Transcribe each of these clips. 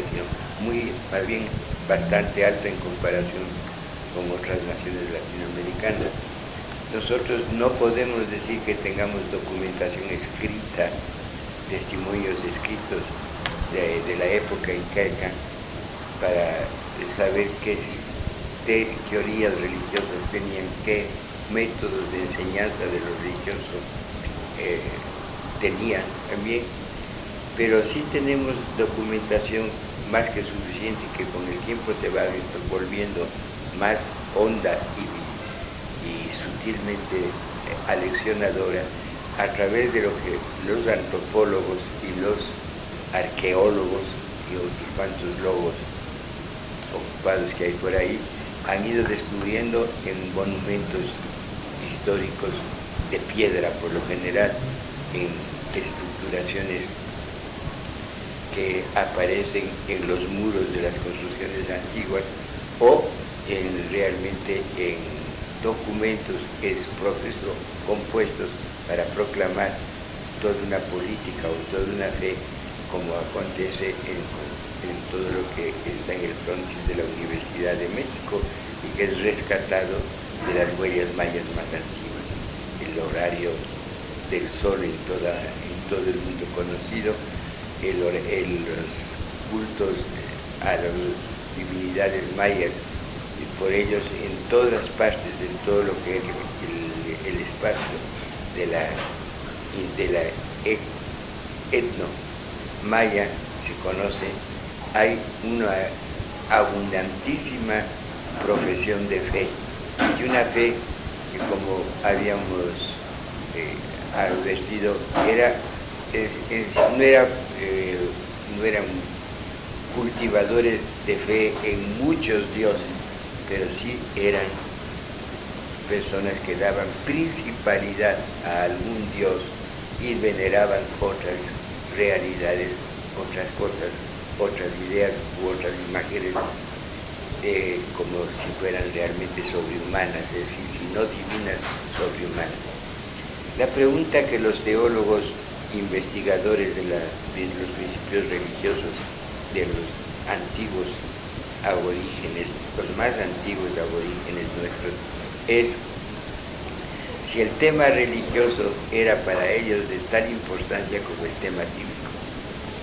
sino muy, más bien bastante alta en comparación con otras naciones latinoamericanas. Nosotros no podemos decir que tengamos documentación escrita, testimonios escritos de, la época incaica para saber qué, teorías religiosas tenían, qué métodos de enseñanza de los religiosos eh, tenían también, pero sí tenemos documentación más que suficiente que con el tiempo se va volviendo más honda y sutilmente eh, aleccionadora a través de lo que los antropólogos y los arqueólogos y otros cuantos logos ocupados que hay por ahí han ido descubriendo en monumentos históricos de piedra por lo general, en estructuraciones que aparecen en los muros de las construcciones antiguas o en, realmente en documentos es proceso compuestos para proclamar toda una política o toda una fe como acontece en, todo lo que está en el frontis de la Universidad de México y que es rescatado de las huellas mayas más antiguas. El horario del sol en todo el mundo conocido, el, los cultos a las divinidades mayas por ellos en todas partes, de todo lo que es el, espacio de la, de la e, etno maya se conoce, hay una abundantísima profesión de fe y una fe que como habíamos eh, advertido era, no, era no eran cultivadores de fe en muchos dioses, pero sí eran personas que daban principalidad a algún dios y veneraban otras realidades, otras cosas, otras ideas u otras imágenes eh, como si fueran realmente sobrehumanas, es decir, si no divinas, sobrehumanas. La pregunta que los teólogos investigadores de, los principios religiosos de los antiguos aborígenes, los más antiguos aborígenes nuestros, es si el tema religioso era para ellos de tal importancia como el tema cívico,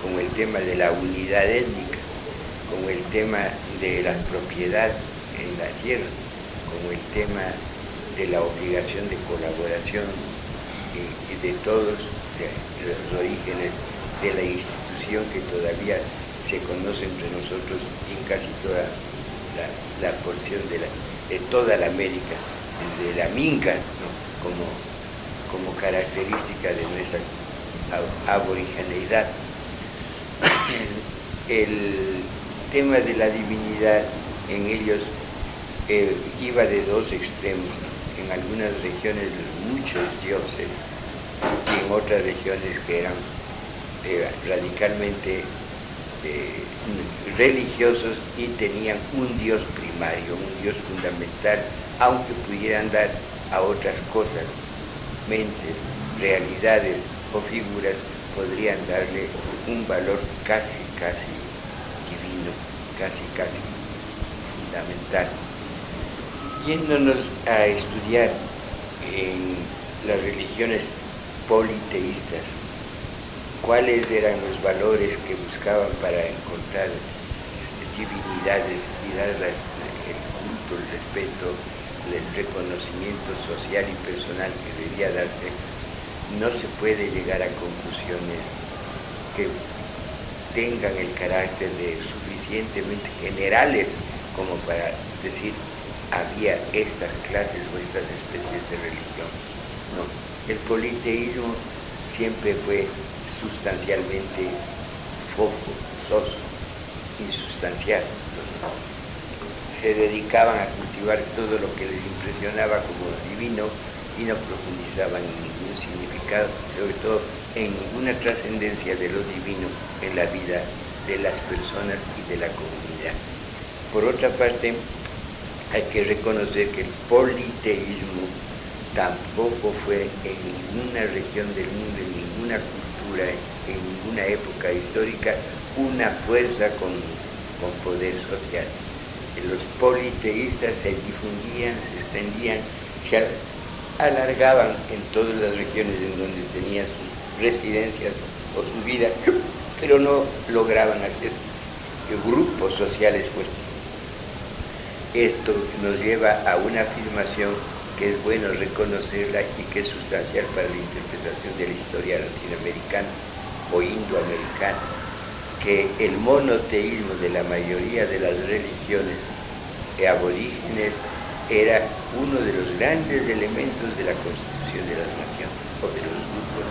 como el tema de la unidad étnica, como el tema de la propiedad en la tierra, como el tema de la obligación de colaboración y, de todos los orígenes de la institución que todavía se conoce entre nosotros en casi toda la, porción de, toda la América, de la Minca, como, como característica de nuestra aboriginalidad. El, tema de la divinidad en ellos eh, iba de dos extremos. En algunas regiones muchos dioses otras regiones que eran eh, radicalmente eh, religiosos y tenían un Dios primario, un Dios fundamental, aunque pudieran dar a otras cosas, mentes, realidades o figuras, podrían darle un valor casi, casi divino, casi, casi fundamental. Yéndonos a estudiar en las religiones politeístas, cuáles eran los valores que buscaban para encontrar divinidades y darles el culto, el respeto, el reconocimiento social y personal que debía darse, no se puede llegar a conclusiones que tengan el carácter de suficientemente generales como para decir había estas clases o estas especies de religión. No, el politeísmo siempre fue sustancialmente foco, soso, insustancial. Se dedicaban a cultivar todo lo que les impresionaba como divino y no profundizaban en ningún significado, sobre todo en ninguna trascendencia de lo divino en la vida de las personas y de la comunidad. Por otra parte, hay que reconocer que el politeísmo tampoco fue en ninguna región del mundo, en ninguna cultura, en ninguna época histórica, una fuerza con, con poder social. Los politeístas se difundían, se extendían, se alargaban en todas las regiones en donde tenían sus residencias o su vida, pero no lograban hacer grupos sociales fuertes. Esto nos lleva a una afirmación que es bueno reconocerla y que es sustancial para la interpretación de la historia latinoamericana o indoamericana, que el monoteísmo de la mayoría de las religiones aborígenes era uno de los grandes elementos de la constitución de las naciones o de los grupos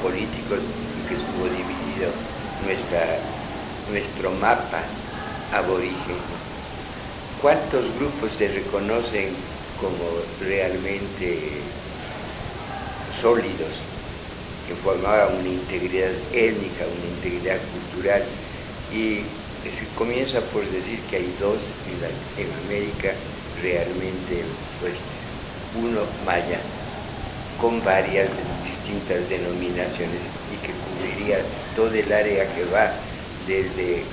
políticos y que estuvo dividido nuestra, nuestro mapa aborigen. ¿Cuántos grupos se reconocen como realmente sólidos que formaban una integridad étnica, una integridad cultural y se comienza por decir que hay dos en, América realmente fuertes. Uno maya, con varias distintas denominaciones y que cubriría todo el área que va desde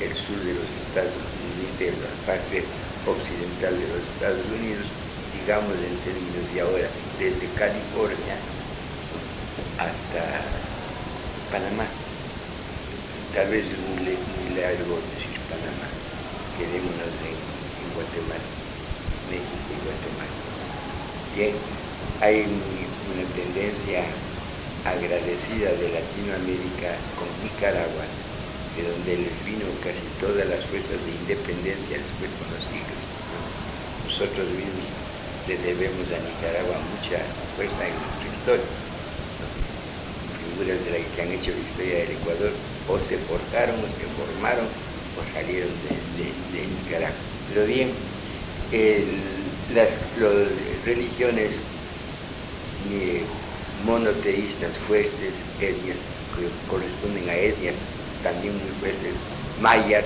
el sur de los Estados Unidos, de la parte occidental de los Estados Unidos, digamos en términos de ahora, desde California hasta Panamá. Tal vez es muy, largo decir Panamá, quedémonos en, en Guatemala, México y Guatemala. Bien, hay una tendencia agradecida de Latinoamérica con Nicaragua, de donde les vino casi todas las fuerzas de independencia después con los siglos. Nosotros mismos le debemos a Nicaragua mucha fuerza en nuestra historia de la que han hecho la historia del Ecuador o se portaron o se formaron o salieron de, Nicaragua. Pero bien, las, religiones eh, monoteístas fuertes, etnias, que corresponden a etnias también muy fuertes, mayas,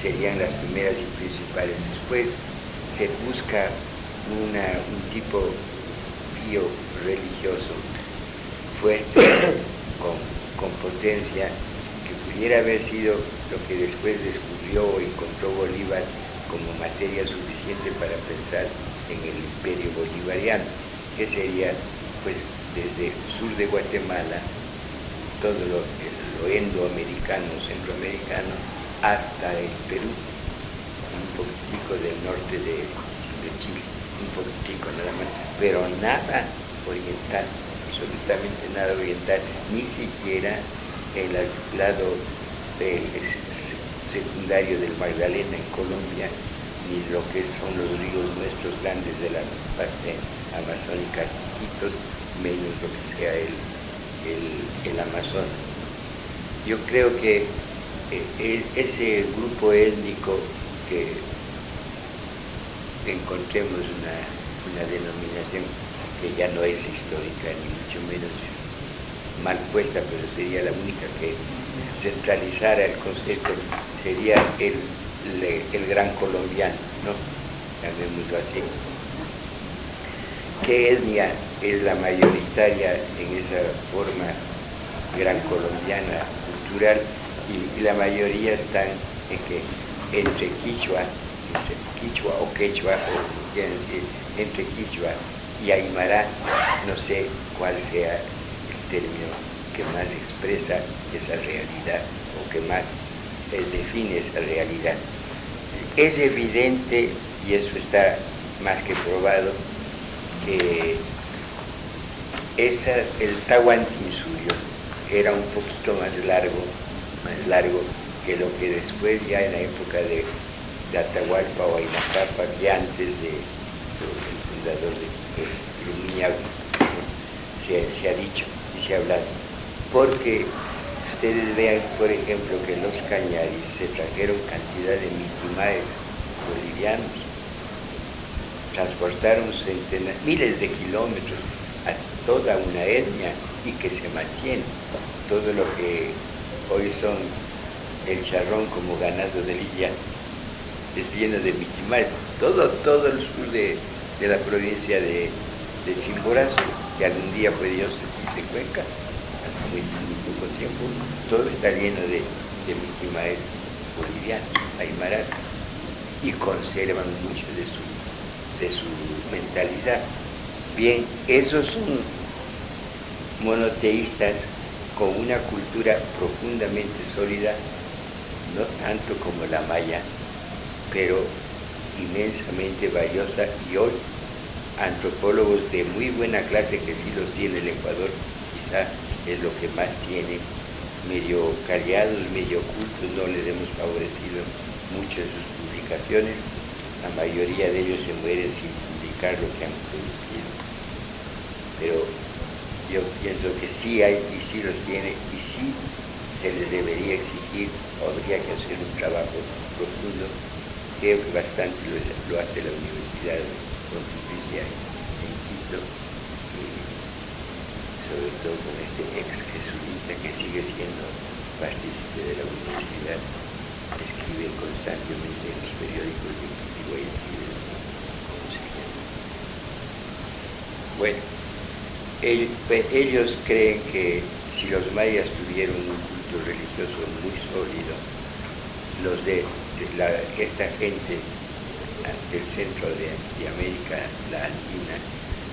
serían las primeras y principales. Después se busca un tipo bio-religioso fuerte con, potencia, que pudiera haber sido lo que después descubrió y encontró Bolívar como materia suficiente para pensar en el imperio bolivariano, que sería pues desde el sur de Guatemala, todo lo, endoamericano, centroamericano, hasta el Perú, un poquitico del norte de, Chile, un poquitico nada más, pero nada oriental absolutamente nada oriental, ni siquiera el lado secundario del Magdalena en Colombia, ni lo que son los ríos nuestros grandes de la parte amazónica chiquitos, menos lo que sea el, el, Amazonas. Yo creo que eh, ese grupo étnico que encontremos una, una denominación que ya no es histórica ni mucho menos mal puesta, pero sería la única que centralizara el concepto, sería el, el, gran colombiano, ¿no? Llamémoslo así. ¿Qué etnia es la mayoritaria en esa forma gran colombiana Y, la mayoría están en que entre Quichua, entre Quichua o Quechua, o entre Quichua y Aymara, no sé cuál sea el término que más expresa esa realidad o que más define esa realidad. Es evidente, y eso está más que probado, que esa, el Tahuantinsuyo era un poquito más largo, más largo que lo que después ya en la época de, Atahualpa o Ainacapa, que antes de, el fundador de se, se ha dicho y se ha hablado. Porque ustedes vean, por ejemplo, que los cañaris se trajeron cantidad de mitimaes bolivianos, transportaron centenares, miles de kilómetros a toda una etnia y que se mantiene. Todo lo que hoy son el charrón como ganado de Lilla es lleno de mitimaes. Todo, todo el sur de, de la provincia de, de Chimborazo, que algún día fue diócesis de Cuenca, hasta muy, poco tiempo, todo está lleno de, de víctima es boliviano, aymaras, y conservan mucho de su, de su mentalidad. Bien, esos son monoteístas con una cultura profundamente sólida, no tanto como la maya, pero inmensamente valiosa y hoy antropólogos de muy buena clase que sí los tiene el Ecuador, quizá es lo que más tiene, medio callados, medio ocultos, no les hemos favorecido mucho en sus publicaciones, la mayoría de ellos se mueren sin publicar lo que han producido. Pero yo pienso que sí hay y sí los tiene y sí se les debería exigir, habría que hacer un trabajo profundo, que bastante lo, hace la Universidad Pontificia en Quito, sobre todo con este ex jesuita que sigue siendo partícipe de la universidad, escribe constantemente en los periódicos de Quito y ¿cómo se? Bueno, ellos creen que si los mayas tuvieron un culto religioso muy sólido, los de, esta gente del centro de, de América, la andina,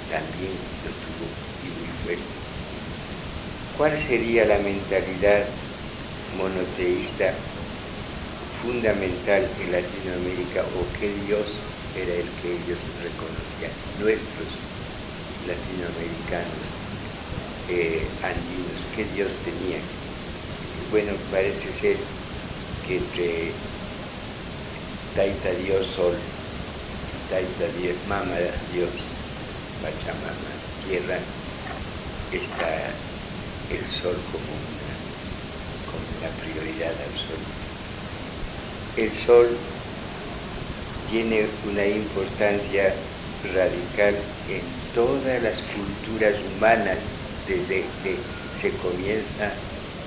también lo tuvo y muy fuerte. ¿Cuál sería la mentalidad monoteísta fundamental en Latinoamérica o qué Dios era el que ellos reconocían? Nuestros latinoamericanos, eh, andinos, ¿qué Dios tenía? Bueno, parece ser que entre Taita Dios Sol, Taita Dios Mama Dios, Pachamama, tierra, está el sol como una, una prioridad absoluta. El sol tiene una importancia radical en todas las culturas humanas desde que se comienza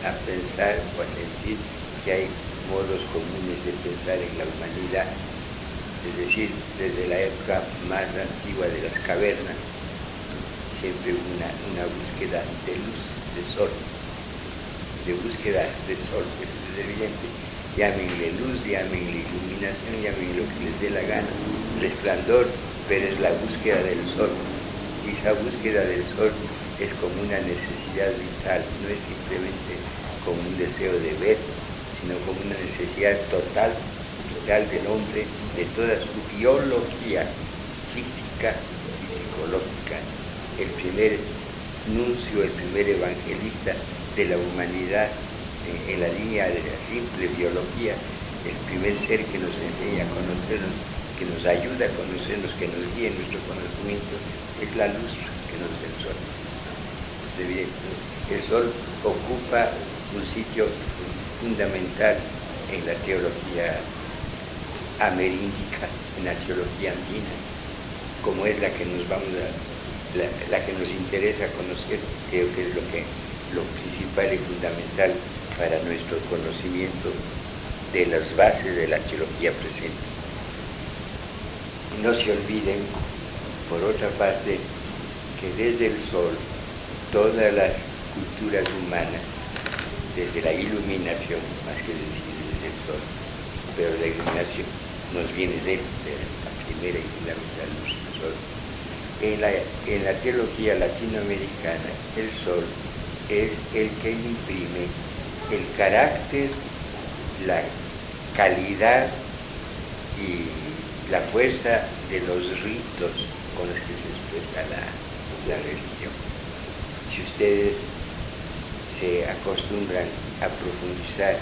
a pensar o a sentir que hay modos comunes de pensar en la humanidad, es decir, desde la época más antigua de las cavernas, siempre una, una búsqueda de luz de sol, de búsqueda de sol, pues es evidente. Llámenle luz, llámenle iluminación, llámenle lo que les dé la gana, resplandor, pero es la búsqueda del sol. Esa búsqueda del sol es como una necesidad vital, no es simplemente como un deseo de ver, sino como una necesidad total, total del hombre, de toda su biología física y psicológica. El primer nuncio, el primer evangelista de la humanidad en, la línea de la simple biología, el primer ser que nos enseña a conocernos, que nos ayuda a conocernos, que nos guía en nuestro conocimiento, es la luz que nos da el sol. el sol ocupa un sitio fundamental en la teología ameríndica, en la teología andina, como es la que nos vamos a la, que nos interesa conocer, creo que es lo, que, lo principal y fundamental para nuestro conocimiento de las bases de la teología presente. no se olviden, por otra parte, que desde el sol todas las culturas humanas, desde la iluminación, más que decir desde el sol, pero la iluminación nos viene de, de la primera y fundamental luz del sol, en la, teología latinoamericana, el sol es el que imprime el carácter, la calidad y la fuerza de los ritos con los que se expresa la, la religión. Si ustedes se acostumbran a profundizar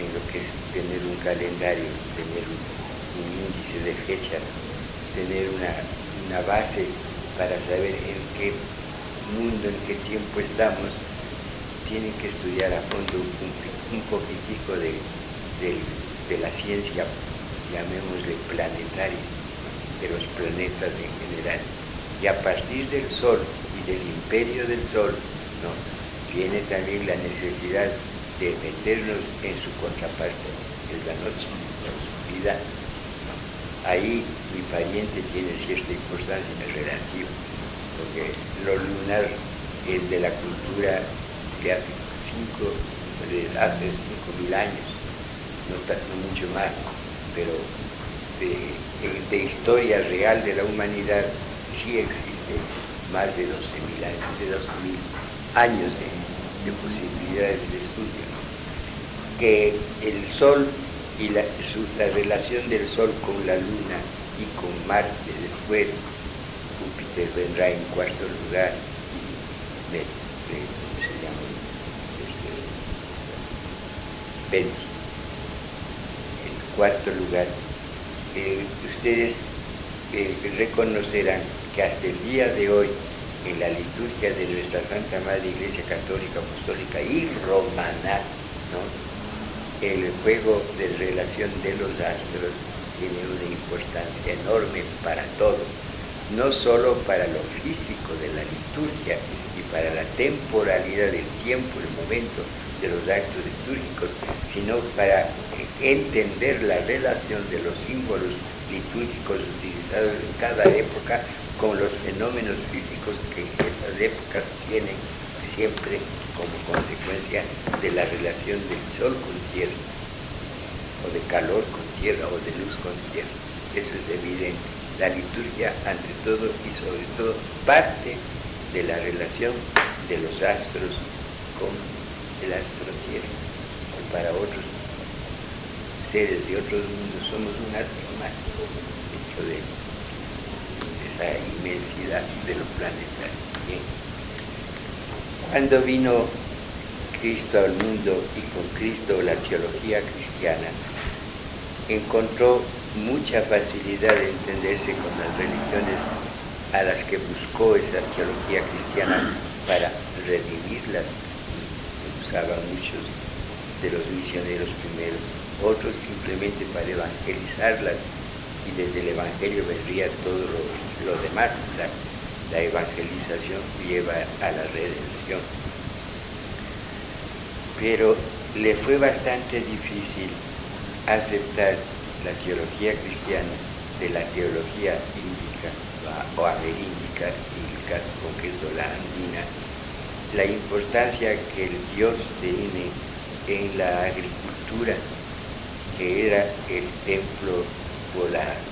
en lo que es tener un calendario, tener un índice de fechas, tener una una base para saber en qué mundo, en qué tiempo estamos, tienen que estudiar a fondo un, poquitico de, la ciencia, llamémosle planetaria, de los planetas en general. Y a partir del Sol y del imperio del Sol, ¿no? viene también la necesidad de meternos en su contraparte, que es la noche, la oscuridad ahí mi pariente tiene cierta importancia relativo, porque lo lunar es de la cultura de hace 5, de hace 5.000 años, no, mucho más, pero de, historia real de la humanidad sí existe más de 12.000 años, de 12.000 años de, posibilidades de estudio. Que el Sol y la, la relación del Sol con la Luna y con Marte después, Júpiter vendrá en cuarto lugar y llama? Este, Venus. En cuarto lugar, ustedes reconocerán que hasta el día de hoy, en la liturgia de nuestra Santa Madre Iglesia Católica, Apostólica y Romana, el juego de relación de los astros tiene una importancia enorme para todo, no solo para lo físico de la liturgia y para la temporalidad del tiempo, el momento de los actos litúrgicos, sino para entender la relación de los símbolos litúrgicos utilizados en cada época con los fenómenos físicos que esas épocas tienen siempre como consecuencia de la relación del sol con tierra, o de calor con tierra, o de luz con tierra. Eso es evidente. La liturgia, ante todo y sobre todo, parte de la relación de los astros con el astro tierra. Y para otros seres de otros mundos somos un más hecho de esa inmensidad de los planetas. Cuando vino Cristo al mundo y con Cristo la teología cristiana, encontró mucha facilidad de entenderse con las religiones a las que buscó esa teología cristiana para redimirlas. Usaban muchos de los misioneros primeros, otros simplemente para evangelizarlas y desde el Evangelio vendría todo lo, demás. La, evangelización lleva a la redención. Pero le fue bastante difícil aceptar la teología cristiana de la teología índica o ameríndica, en el caso concreto la andina, la importancia que el Dios tiene en la agricultura, que era el templo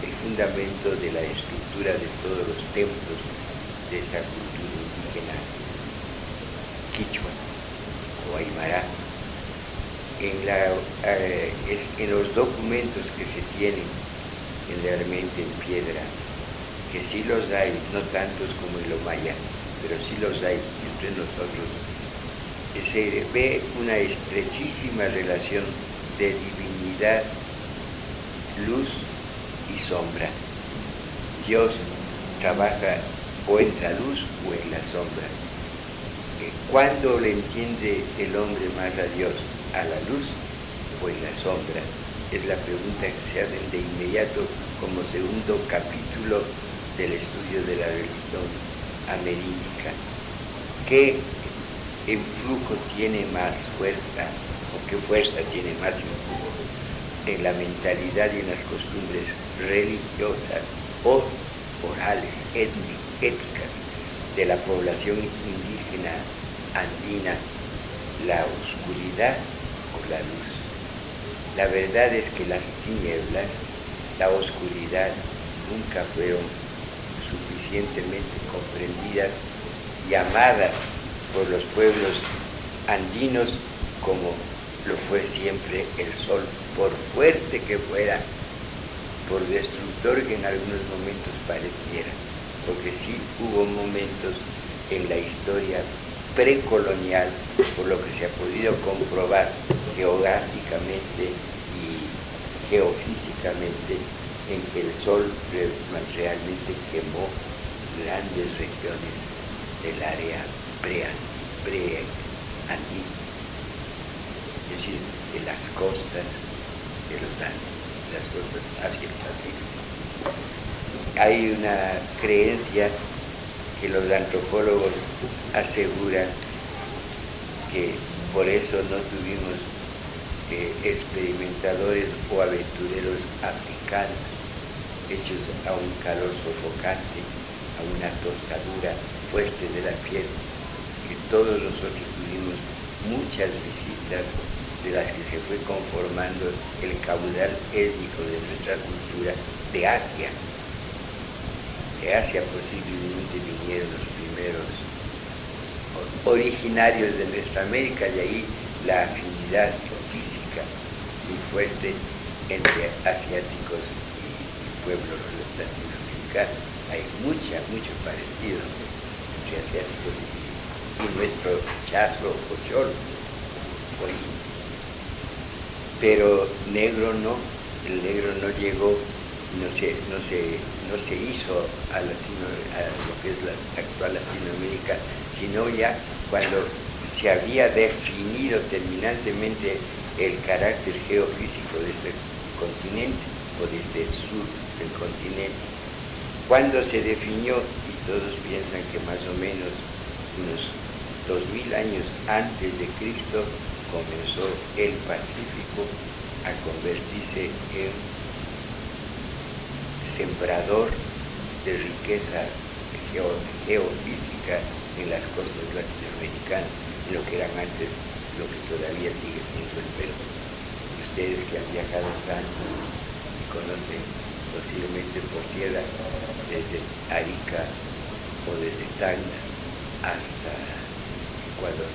el fundamento de la estructura de todos los templos de esta cultura indígena quichua o aymara. En, eh, en los documentos que se tienen generalmente en piedra, que sí los hay, no tantos como en lo maya, pero sí los hay entre nosotros, se ve una estrechísima relación de divinidad, luz y sombra. Dios trabaja o en la luz o en la sombra. ¿Cuándo le entiende el hombre más a Dios? ¿A la luz o en la sombra? Es la pregunta que se hace de inmediato como segundo capítulo del estudio de la religión ameríndica. ¿Qué influjo tiene más fuerza o qué fuerza tiene más influjo en la mentalidad y en las costumbres religiosas o orales, éticas de la población indígena andina, la oscuridad o la luz. La verdad es que las tinieblas, la oscuridad, nunca fueron suficientemente comprendidas y amadas por los pueblos andinos como lo fue siempre el sol, por fuerte que fuera, por destructor que en algunos momentos pareciera, porque sí hubo momentos en la historia precolonial, por lo que se ha podido comprobar geográficamente y geofísicamente, en que el sol realmente quemó grandes regiones del área pre-andina es decir, de las costas de los Andes, las costas hacia el Pacífico. Hay una creencia que los antropólogos aseguran que por eso no tuvimos eh, experimentadores o aventureros africanos hechos a un calor sofocante, a una tostadura fuerte de la piel, que todos nosotros tuvimos muchas visitas de las que se fue conformando el caudal étnico de nuestra cultura de Asia. De Asia posiblemente vinieron los primeros originarios de nuestra América, de ahí la afinidad física muy fuerte entre asiáticos y, pueblos latinoamericanos. Hay mucha, mucho parecido y, nuestro chazo o cholo pero negro no, el negro no llegó, no se, no se, no se hizo a, Latino, a lo que es la actual Latinoamérica, sino ya cuando se había definido terminantemente el carácter geofísico de este continente o de este sur del continente. Cuando se definió, todos piensan que más o menos unos dos mil años antes de Cristo, comenzó el Pacífico a convertirse en sembrador de riqueza geofísica en las costas latinoamericanas, lo que eran antes, lo que todavía sigue siendo el Perú. Ustedes que han viajado tanto y conocen posiblemente por tierra desde Arica o desde Tacna hasta Ecuador,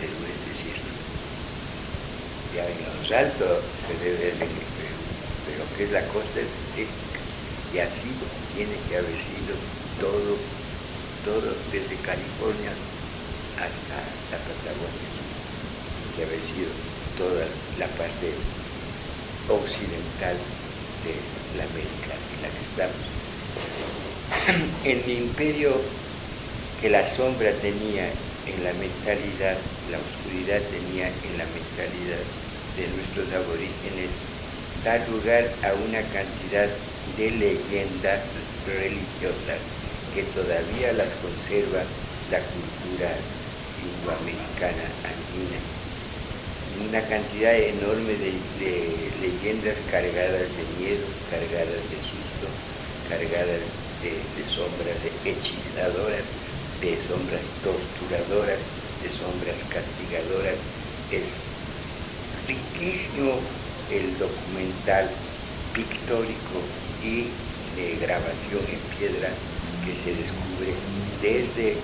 Perú es desierto. Ya en los altos se debe el Perú, pero que es la costa étnica. Y así tiene que haber sido todo, todo desde California hasta la Patagonia. Que haber sido toda la parte occidental de la América en la que estamos. Mi imperio que la sombra tenía en la mentalidad, la oscuridad tenía en la mentalidad de nuestros aborígenes, da lugar a una cantidad de leyendas religiosas que todavía las conserva la cultura indoamericana andina. Una cantidad enorme de, leyendas cargadas de miedo, cargadas de susto, cargadas de, sombras hechizadoras de sombras torturadoras, de sombras castigadoras. Es riquísimo el documental pictórico y de grabación en piedra que se descubre desde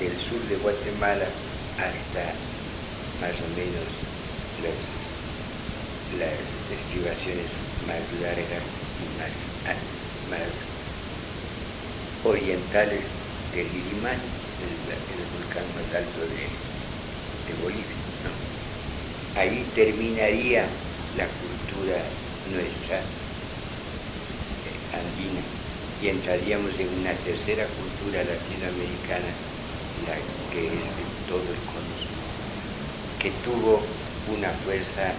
el sur de Guatemala hasta más o menos las, las estribaciones más largas y más, más orientales el Lirimán, el, volcán más alto de, Bolivia. Ahí terminaría la cultura nuestra eh, andina y entraríamos en una tercera cultura latinoamericana, la que es de todo el cono que tuvo una fuerza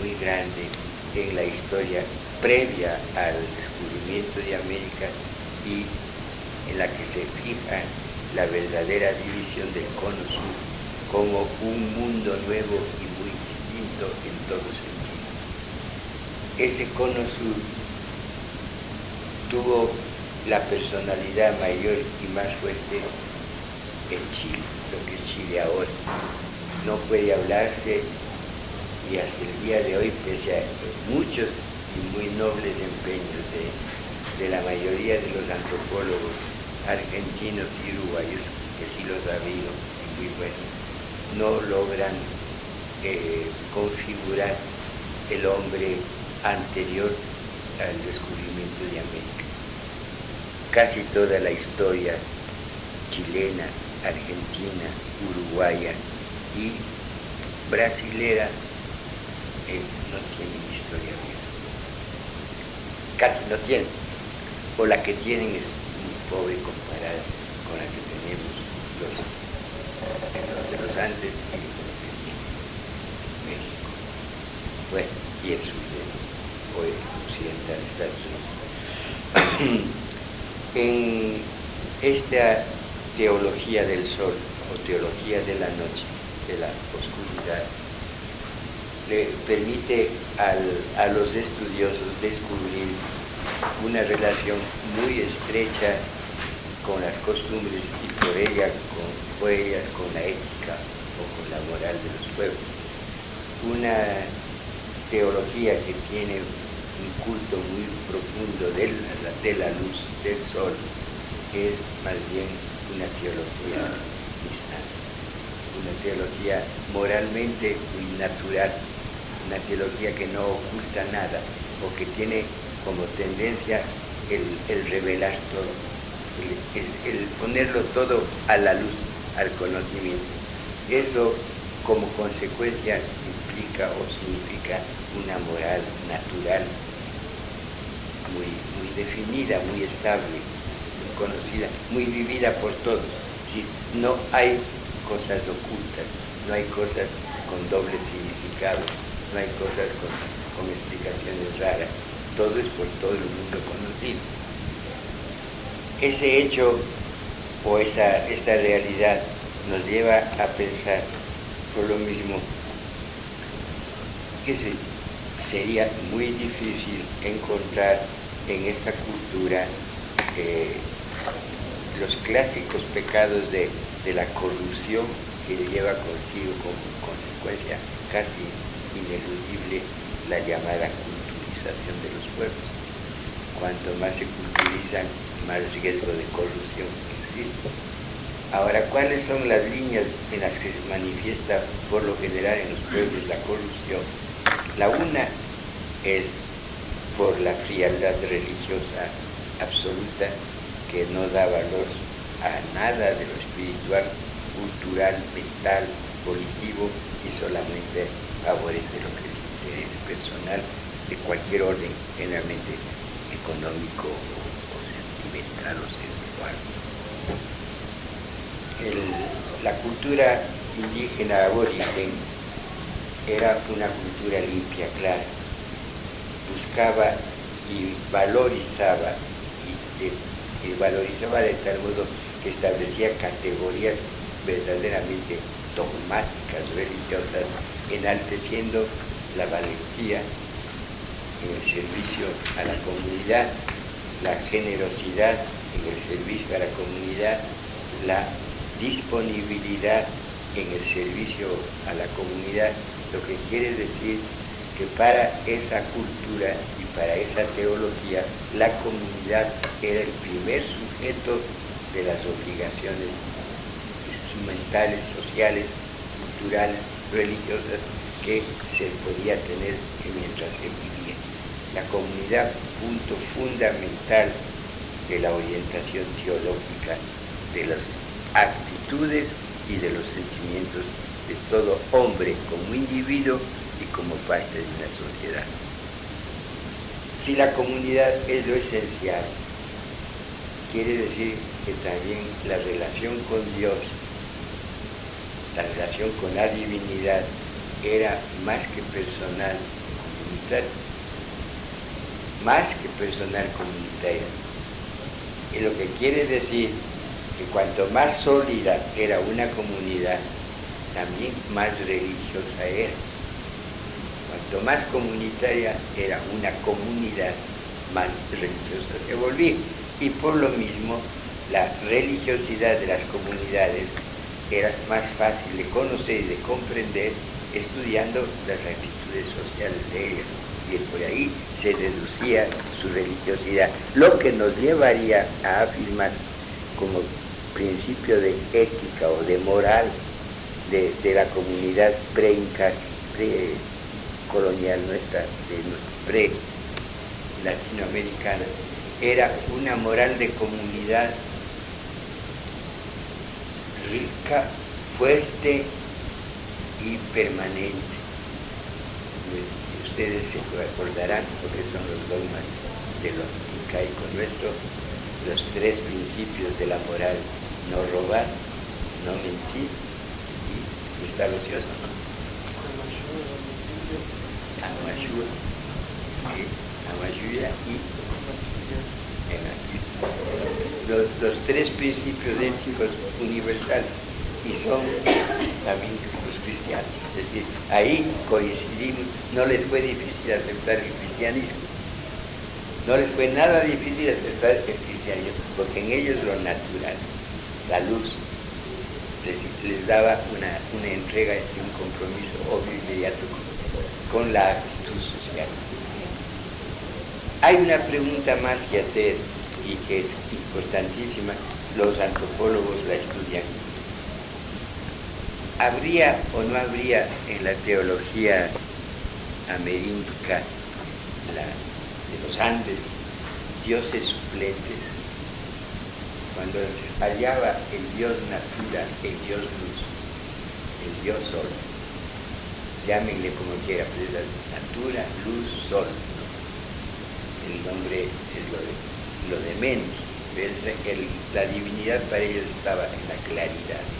muy grande en la historia previa al descubrimiento de América y en la que se fija la verdadera división del cono sur como un mundo nuevo y muy distinto en todo sentido. Ese cono sur tuvo la personalidad mayor y más fuerte en Chile, lo que es Chile ahora. No puede hablarse y hasta el día de hoy, pese a muchos y muy nobles empeños de, de la mayoría de los antropólogos argentinos y uruguayos, que sí los ha habido muy buenos, no logran eh, configurar el hombre anterior al descubrimiento de América. Casi toda la historia chilena, argentina, uruguaya y brasilera eh, no tienen historia. Casi no tienen. O la que tienen es pobre comparada con la que tenemos los, de los Andes y México. Bueno, y el sur de, o el occidental de Estados Unidos. en esta teología del sol o teología de la noche, de la oscuridad, le permite a los estudiosos descubrir una relación muy estrecha con las costumbres y por, ella, con, por ellas con la ética o con la moral de los pueblos. Una teología que tiene un culto muy profundo de la, de la luz del sol es más bien una teología distante, una teología moralmente muy natural, una teología que no oculta nada o que tiene como tendencia el, revelar todo, el, ponerlo todo a la luz, al conocimiento. Eso como consecuencia implica o significa una moral natural muy, definida, muy estable, muy conocida, muy vivida por todos. Si no hay cosas ocultas, no hay cosas con doble significado, no hay cosas con explicaciones raras, todo es por todo el mundo conocido. Ese hecho o esa, esta realidad nos lleva a pensar por lo mismo que sería muy difícil encontrar en esta cultura eh, los clásicos pecados de, la corrupción que lleva consigo como consecuencia casi ineludible la llamada de los pueblos. Cuanto más se culturizan, más riesgo de corrupción existe. Ahora, ¿cuáles son las líneas en las que se manifiesta por lo general en los pueblos la corrupción? La una es por la frialdad religiosa absoluta que no da valor a nada de lo espiritual, cultural, mental, político y solamente favorece lo que es interés personal de cualquier orden, generalmente económico o, sentimental o sexual la cultura indígena aborigen era una cultura limpia, clara. Buscaba y valorizaba, y, valorizaba de tal modo que establecía categorías verdaderamente dogmáticas, religiosas, enalteciendo la valentía en el servicio a la comunidad, la generosidad en el servicio a la comunidad, la disponibilidad en el servicio a la comunidad, lo que quiere decir que para esa cultura y para esa teología la comunidad era el primer sujeto de las obligaciones mentales, sociales, culturales, religiosas que se podía tener mientras se vivía. La comunidad, punto fundamental de la orientación teológica de los actitudes y de los sentimientos de todo hombre como individuo y como parte de una sociedad. Si la comunidad es lo esencial, quiere decir que también la relación con Dios, la relación con la divinidad, era más que personal comunitario, más que personal comunitario. Y lo que quiere decir cuanto más sólida era una comunidad, también más religiosa era. Cuanto más comunitaria era una comunidad, más religiosa se volvía. Y por lo mismo, la religiosidad de las comunidades era más fácil de conocer y de comprender estudiando las actitudes sociales de ellas. Y por ahí se deducía su religiosidad, lo que nos llevaría a afirmar como principio de ética o de moral de, la comunidad pre-incas, pre-colonial nuestra, pre-latinoamericana, era una moral de comunidad rica, fuerte y permanente. Ustedes se acordarán, porque son los dogmas de los incaicos nuestros, los tres principios de la moral no robar, no mentir y estar ocioso, ¿no? Amayúa, Amayúa y los, los tres principios éticos universales y son también cristianos. Es decir, ahí coincidimos, no les fue difícil aceptar el cristianismo. No les fue nada difícil aceptar el cristianismo, porque en ellos lo natural, la luz, les, daba una, entrega y un compromiso obvio inmediato con, la actitud social. Hay una pregunta más que hacer y que es importantísima, los antropólogos la estudian. ¿Habría o no habría en la teología amerindica de los Andes dioses suplentes? Cuando hallaba el dios natura, el dios luz, el dios sol, llámenle como quiera, pero es natura, luz, sol. El nombre es lo de, lo de menos. la divinidad para ellos estaba en la claridad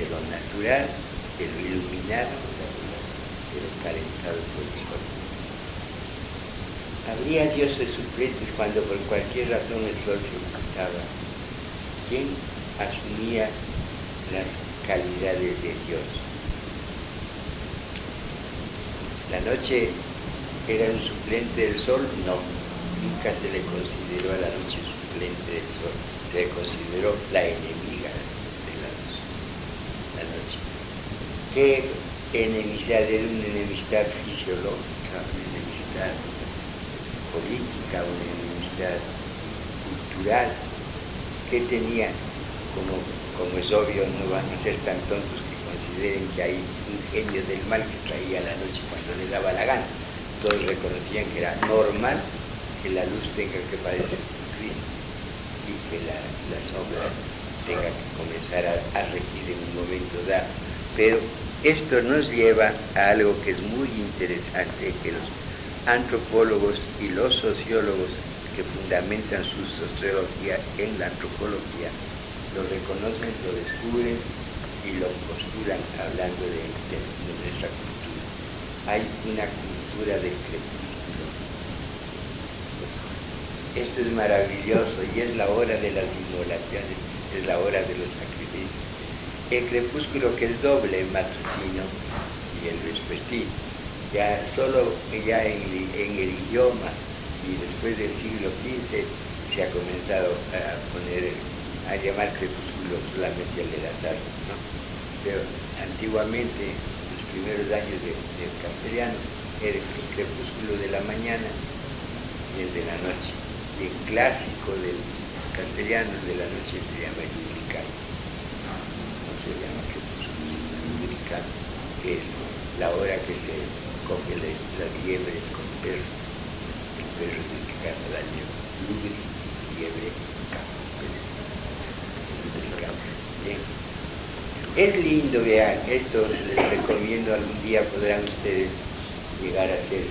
de lo natural, de lo iluminado, de lo calentado por el sol. Habría dioses suplentes cuando por cualquier razón el sol se ocultaba ¿Quién asumía las calidades de Dios. La noche era un suplente del sol, no, nunca se le consideró a la noche suplente del sol, se le consideró la enemiga de la luz, la noche. ¿Qué enemistad era una enemistad fisiológica, una enemistad política, una enemistad cultural? ¿Qué tenía? Como, como es obvio, no van a ser tan tontos que consideren que hay un genio del mal que traía la noche cuando le daba la gana. Todos reconocían que era normal que la luz tenga que parecer Cristo y que la, sombra tenga que comenzar a, a regir en un momento dado. Pero esto nos lleva a algo que es muy interesante, que los antropólogos y los sociólogos que fundamentan su sociología en la antropología, lo reconocen, lo descubren y lo postulan hablando de, nuestra cultura. Hay una cultura del crepúsculo. Esto es maravilloso y es la hora de las inmolaciones, es la hora de los sacrificios. El crepúsculo que es doble, matutino y el vespertino, ya solo ya en el idioma y después del siglo XV se ha comenzado a poner, a llamar crepúsculo solamente al de la tarde, ¿no? Pero antiguamente, los primeros años del castellano, era el crepúsculo de la mañana y el de la noche. Y el clásico del castellano de la noche se llama el lubricano. No se llama crepúsculo, que es la hora que se coge las liebres con perros perros de mi casa la. Lubri, liebre, campo. Bien. Es lindo, vean, esto les recomiendo algún día podrán ustedes llegar a ser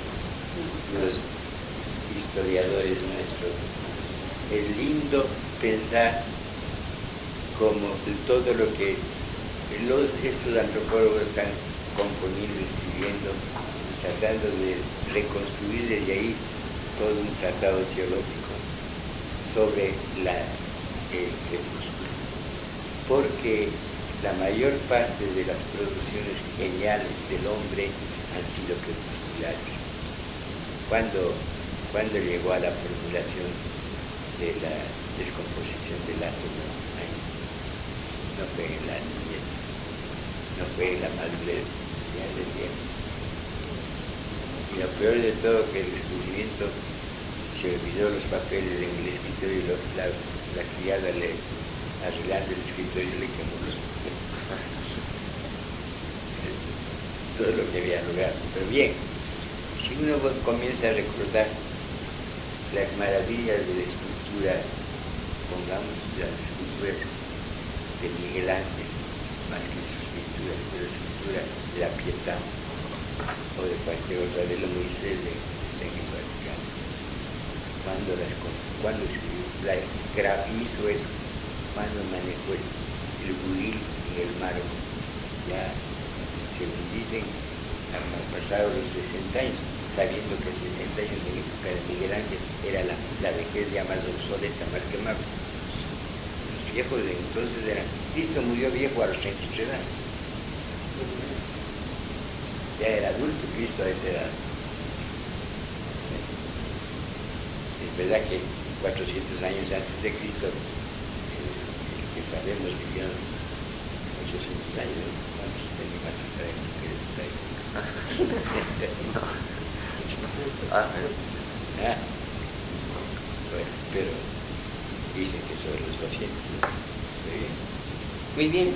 los historiadores nuestros. Es lindo pensar como todo lo que estos antropólogos están componiendo, escribiendo, tratando de reconstruir desde ahí todo un tratado teológico sobre la, crepúsculo, porque la mayor parte de las producciones geniales del hombre han sido crepusculares. Cuando, cuando llegó a la formulación de la descomposición del átomo, fue la niñez, no fue la madurez, ya tiempo. Y lo peor de todo que el descubrimiento se olvidó los papeles en el escritorio, la, la criada le arreglando el escritorio le quemó los papeles. Todo lo que había logrado. Pero bien, si uno comienza a recordar las maravillas de la escultura, pongamos las esculturas de Miguel Ángel, más que sus pinturas, pero la escultura de la Pietà o de cualquier otra de los Moisés de, está en el Vaticano cuando, las, cuando escribió, la, hizo eso, cuando manejó el, el buril en el mar, ya, según dicen, han pasado los 60 años, sabiendo que 60 años en época de Miguel Ángel era la, la vejez ya más obsoleta, más que viejos de entonces eran, Cristo murió viejo a los 33 años. Ya era adulto Cristo a esa edad. ¿verdad que 400 años antes de Cristo, el, que sabemos vivieron 800 años, ¿cuántos cuántos años no. ah, bueno, pero dicen que son los 200. Muy bien.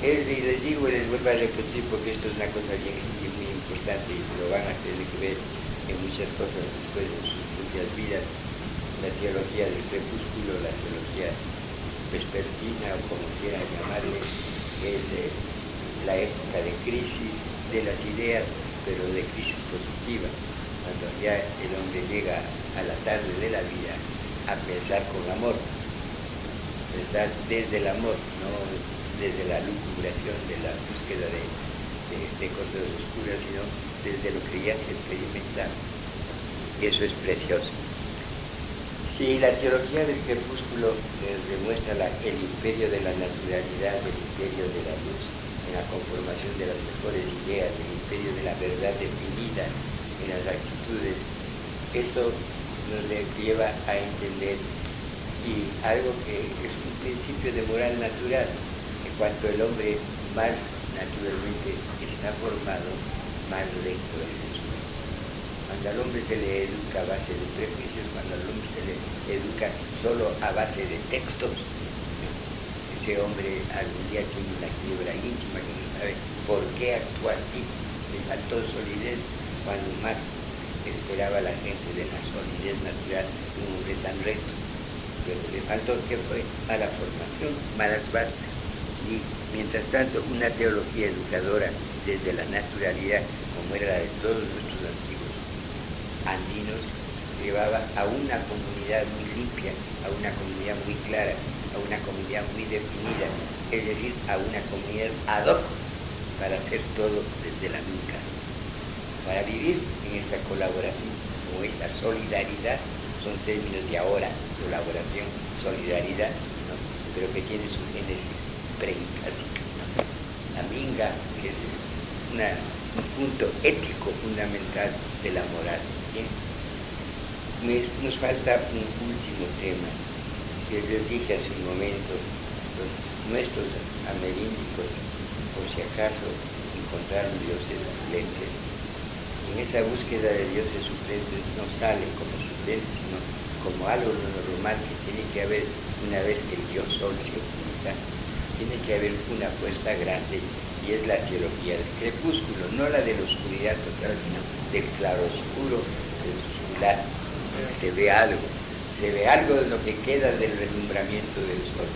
y les digo, les vuelvo a repetir porque esto es una cosa bien, muy importante y lo van a tener que ver en muchas cosas después de sus propias vidas la teología del crepúsculo, la teología vespertina o como quieran llamarle, es eh, la época de crisis de las ideas, pero de crisis positiva, cuando ya el hombre llega a la tarde de la vida a pensar con amor, pensar desde el amor, no desde la lucubración de la búsqueda de, de cosas oscuras, sino desde lo que ya se experimenta. Eso es precioso. Si la teología del crepúsculo demuestra el imperio de la naturalidad, el imperio de la luz en la conformación de las mejores ideas, el imperio de la verdad definida en las actitudes, esto nos lleva a entender y algo que es un principio de moral natural, en cuanto el hombre más naturalmente está formado, más recto es cuando al hombre se le educa a base de prejuicios, cuando al hombre se le educa solo a base de textos, ese hombre algún día tiene una quiebra íntima que no sabe por qué actúa así. Le faltó solidez cuando más esperaba la gente de la solidez natural un hombre tan recto. Pero le faltó que fue mala formación, malas bases. Y mientras tanto, una teología educadora desde la naturalidad, como era la de todos nuestros antiguos andinos llevaba a una comunidad muy limpia, a una comunidad muy clara, a una comunidad muy definida, es decir, a una comunidad ad hoc para hacer todo desde la minca, para vivir en esta colaboración o esta solidaridad, son términos de ahora, colaboración, solidaridad, pero que tiene su génesis preincásica. La minga, que es un punto ético fundamental de la moral nos falta un último tema que les dije hace un momento, los nuestros amerínticos, por si acaso, encontraron dioses suplentes. En esa búsqueda de dioses suplentes no salen como suplentes, sino como algo normal que tiene que haber una vez que el dios sol se oculta, tiene que haber una fuerza grande y es la teología del crepúsculo, no la de la oscuridad total, sino del claro oscuro se ve algo, se ve algo de lo que queda del relumbramiento del sol,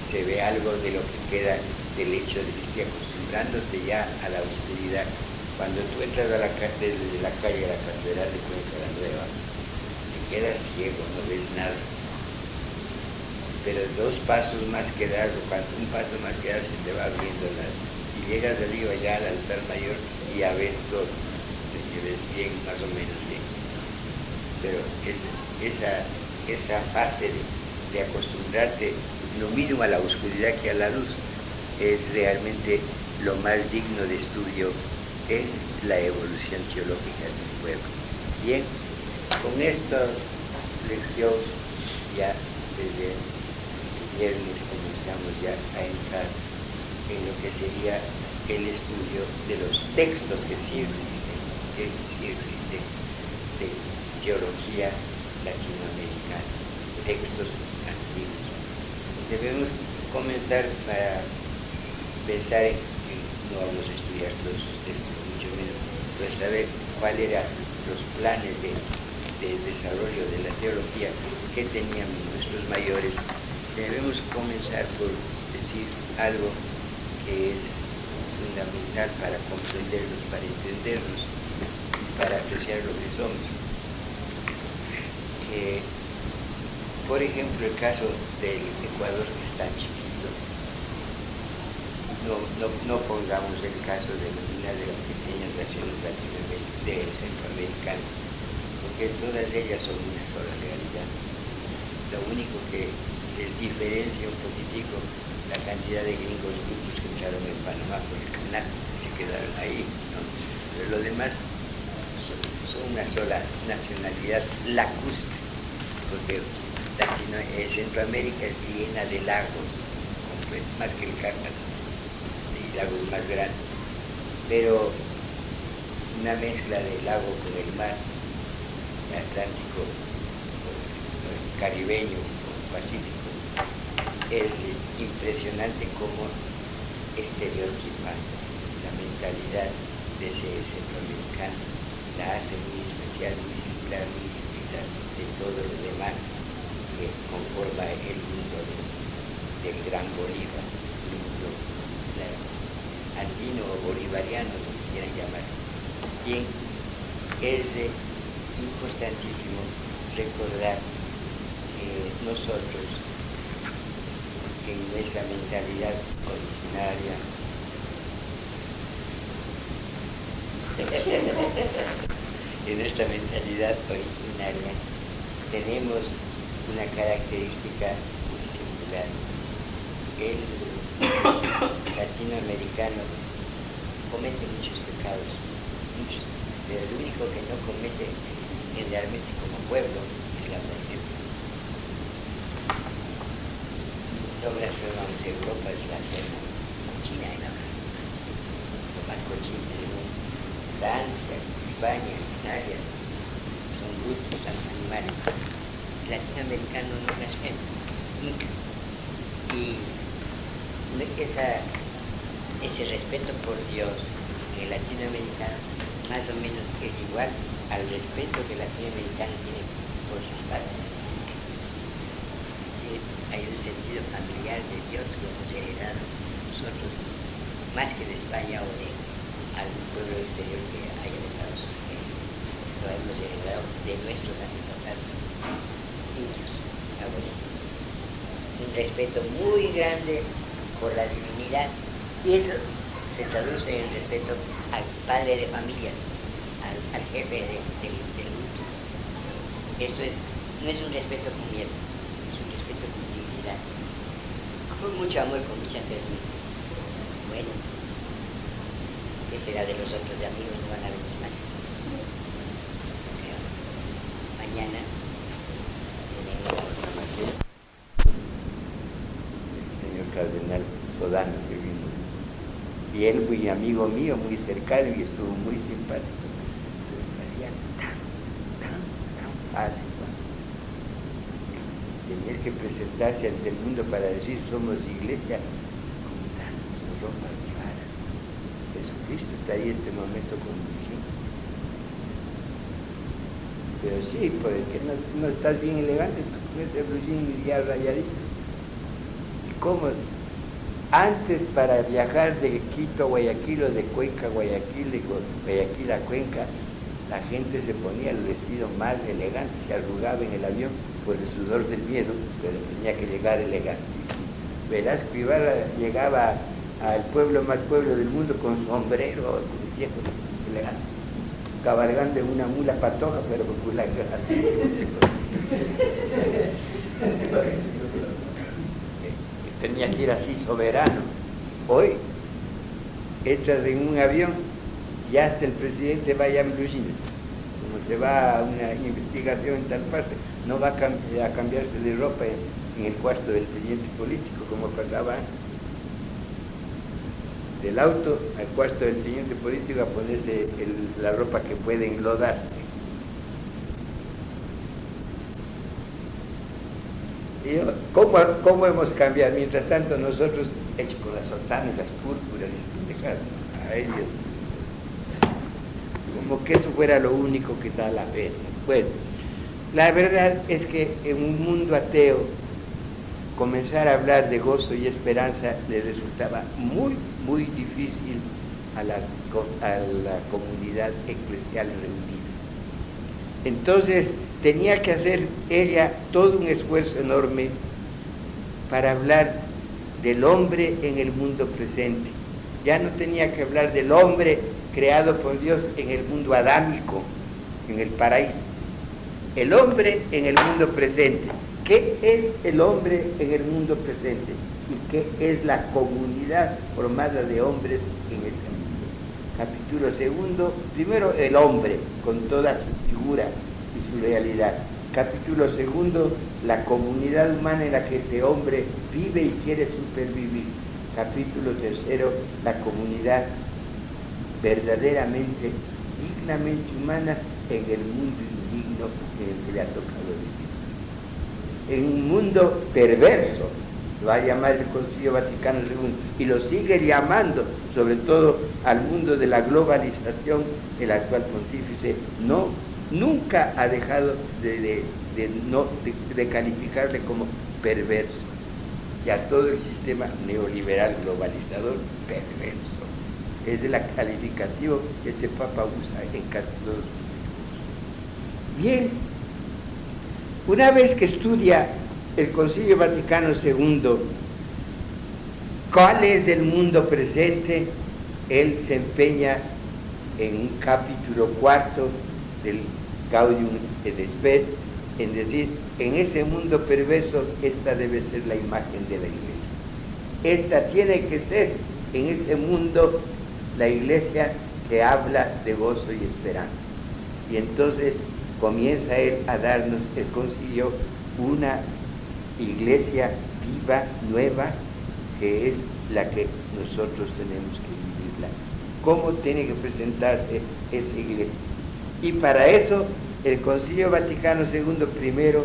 se ve algo de lo que queda del hecho de que acostumbrándote ya a la oscuridad. Cuando tú entras a la, desde la calle a la catedral de Cuenca la Nueva, te quedas ciego, no ves nada. Pero dos pasos más que das, o cuando un paso más que das, se te va abriendo la... Y llegas arriba ya al altar mayor y ya ves todo. Te ves bien, más o menos pero esa, esa fase de, acostumbrarte lo mismo a la oscuridad que a la luz es realmente lo más digno de estudio en la evolución teológica del pueblo. Bien, con esta lección ya desde el viernes comenzamos ya a entrar en lo que sería el estudio de los textos que sí existen, que sí existen teología latinoamericana, textos antiguos. Debemos comenzar para pensar en, no vamos a estudiar todos los textos, pero saber cuáles eran los planes de, de desarrollo de la teología que tenían nuestros mayores. Debemos comenzar por decir algo que es fundamental para comprendernos, para entendernos, para apreciar lo que somos por ejemplo, el caso del Ecuador que no, pongamos el caso de una de las pequeñas naciones centroamericanas, porque todas ellas son una sola realidad. Lo único que les diferencia un poquitico la cantidad de gringos muchos que entraron en Panamá por el canal y se quedaron ahí, pero lo demás son, una sola nacionalidad lacustre porque eh, Centroamérica es llena de lagos, más que el y lagos más grandes, pero una mezcla del lago con el mar, Atlántico, caribeño, Pacífico, es impresionante cómo estereotipa la mentalidad de ese centroamericano, la hace muy especial, muy singular, muy distinta de todo lo demás que conforma el mundo del gran Bolívar, el andino o bolivariano, como quieran llamar. Bien, es importantísimo recordar que nosotros, en nuestra mentalidad originaria, en nuestra mentalidad originaria tenemos una característica muy singular. El latinoamericano comete muchos pecados, muchos, pero el único que no comete generalmente como pueblo es la blasfemia. No blasfemamos Europa, es la China en la lo más cochino del mundo. Francia, España, Italia, son brutos, animales. El latinoamericano no blasfema, nunca. Y esa, ese respeto por Dios que el latinoamericano más o menos es igual al respeto que el latinoamericano tiene por sus padres. Hay un sentido familiar de Dios que hemos heredado nosotros, más que de España o de algún pueblo exterior que haya dejado sus creencias. Lo hemos heredado de nuestros antepasados, indios, Un respeto muy grande por la divinidad y eso se traduce en el respeto al padre de familias, al, jefe del, grupo. Eso es, no es un respeto con miedo, es un respeto con dignidad, con mucho amor, con mucha ternura. Bueno, ¿Qué será de los otros de amigos? No van a venir más. Mañana tenemos el señor cardenal Sodano que vino. Y él muy amigo mío, muy cercano y estuvo muy simpático. Me hacía tan, tan, tan padre. Tener que presentarse ante el mundo para decir somos iglesia con tantas ropas Jesucristo está ahí este momento con Pero sí, porque no, no estás bien elegante, tú con ese blujín ya rayadito. ¿Y cómo? Antes para viajar de Quito a Guayaquil o de Cuenca a Guayaquil, de Guayaquil a Cuenca, la gente se ponía el vestido más elegante, se arrugaba en el avión por el sudor del miedo, pero tenía que llegar elegantísimo. Velasco Ibarra llegaba al pueblo más pueblo del mundo con sombrero viejo elegante, cabalgando en una mula patoja, pero popular Tenía que ir así soberano. Hoy entras en un avión y hasta el presidente vaya en blue Como se va a una investigación en tal parte, no va a, cambiarse de ropa en el cuarto del teniente político como pasaba del auto al cuarto del teniente político a ponerse la ropa que puede enlodarse. ¿Cómo, ¿cómo, hemos cambiado? Mientras tanto nosotros, hechos con las sotanas, las púrpuras y a ellos, como que eso fuera lo único que da la pena. Bueno, la verdad es que en un mundo ateo comenzar a hablar de gozo y esperanza le resultaba muy, muy difícil a la, a la comunidad eclesial reunida. Entonces tenía que hacer ella todo un esfuerzo enorme para hablar del hombre en el mundo presente. Ya no tenía que hablar del hombre creado por Dios en el mundo adámico, en el paraíso. El hombre en el mundo presente ¿Qué es el hombre en el mundo presente? ¿Y qué es la comunidad formada de hombres en ese mundo? Capítulo segundo, primero el hombre con toda su figura su realidad. Capítulo segundo, la comunidad humana en la que ese hombre vive y quiere supervivir. Capítulo tercero, la comunidad verdaderamente, dignamente humana en el mundo indigno en el que le ha tocado vivir. En un mundo perverso, lo va a el Concilio Vaticano II y lo sigue llamando, sobre todo al mundo de la globalización, el actual pontífice no, nunca ha dejado de, no, de calificarle como perverso y a todo el sistema neoliberal globalizador perverso. Es el calificativo que este Papa usa en casi todos sus discursos. Bien, una vez que estudia el Concilio Vaticano II, ¿cuál es el mundo presente? Él se empeña en un capítulo cuarto del Gaudium et Spes, en decir, en ese mundo perverso, esta debe ser la imagen de la iglesia. Esta tiene que ser en ese mundo la iglesia que habla de gozo y esperanza. Y entonces comienza él a darnos el concilio una iglesia viva, nueva, que es la que nosotros tenemos que vivirla. ¿Cómo tiene que presentarse esa iglesia? Y para eso el Concilio Vaticano II primero,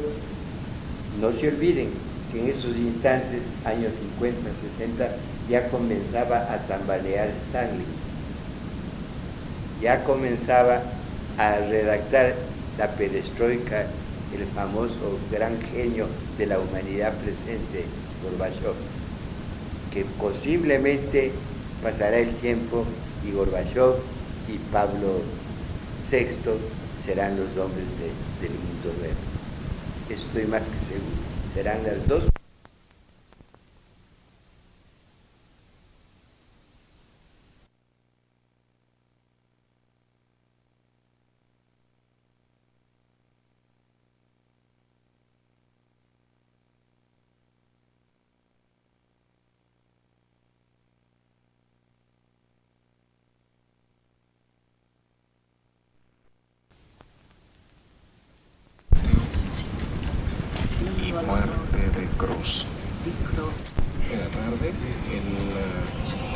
no se olviden que en esos instantes, años 50, 60, ya comenzaba a tambalear Stanley, ya comenzaba a redactar la perestroika el famoso gran genio de la humanidad presente, Gorbachev, que posiblemente pasará el tiempo y Gorbachev y Pablo VI serán los hombres del mundo nuevo. Estoy más que seguro. Serán las dos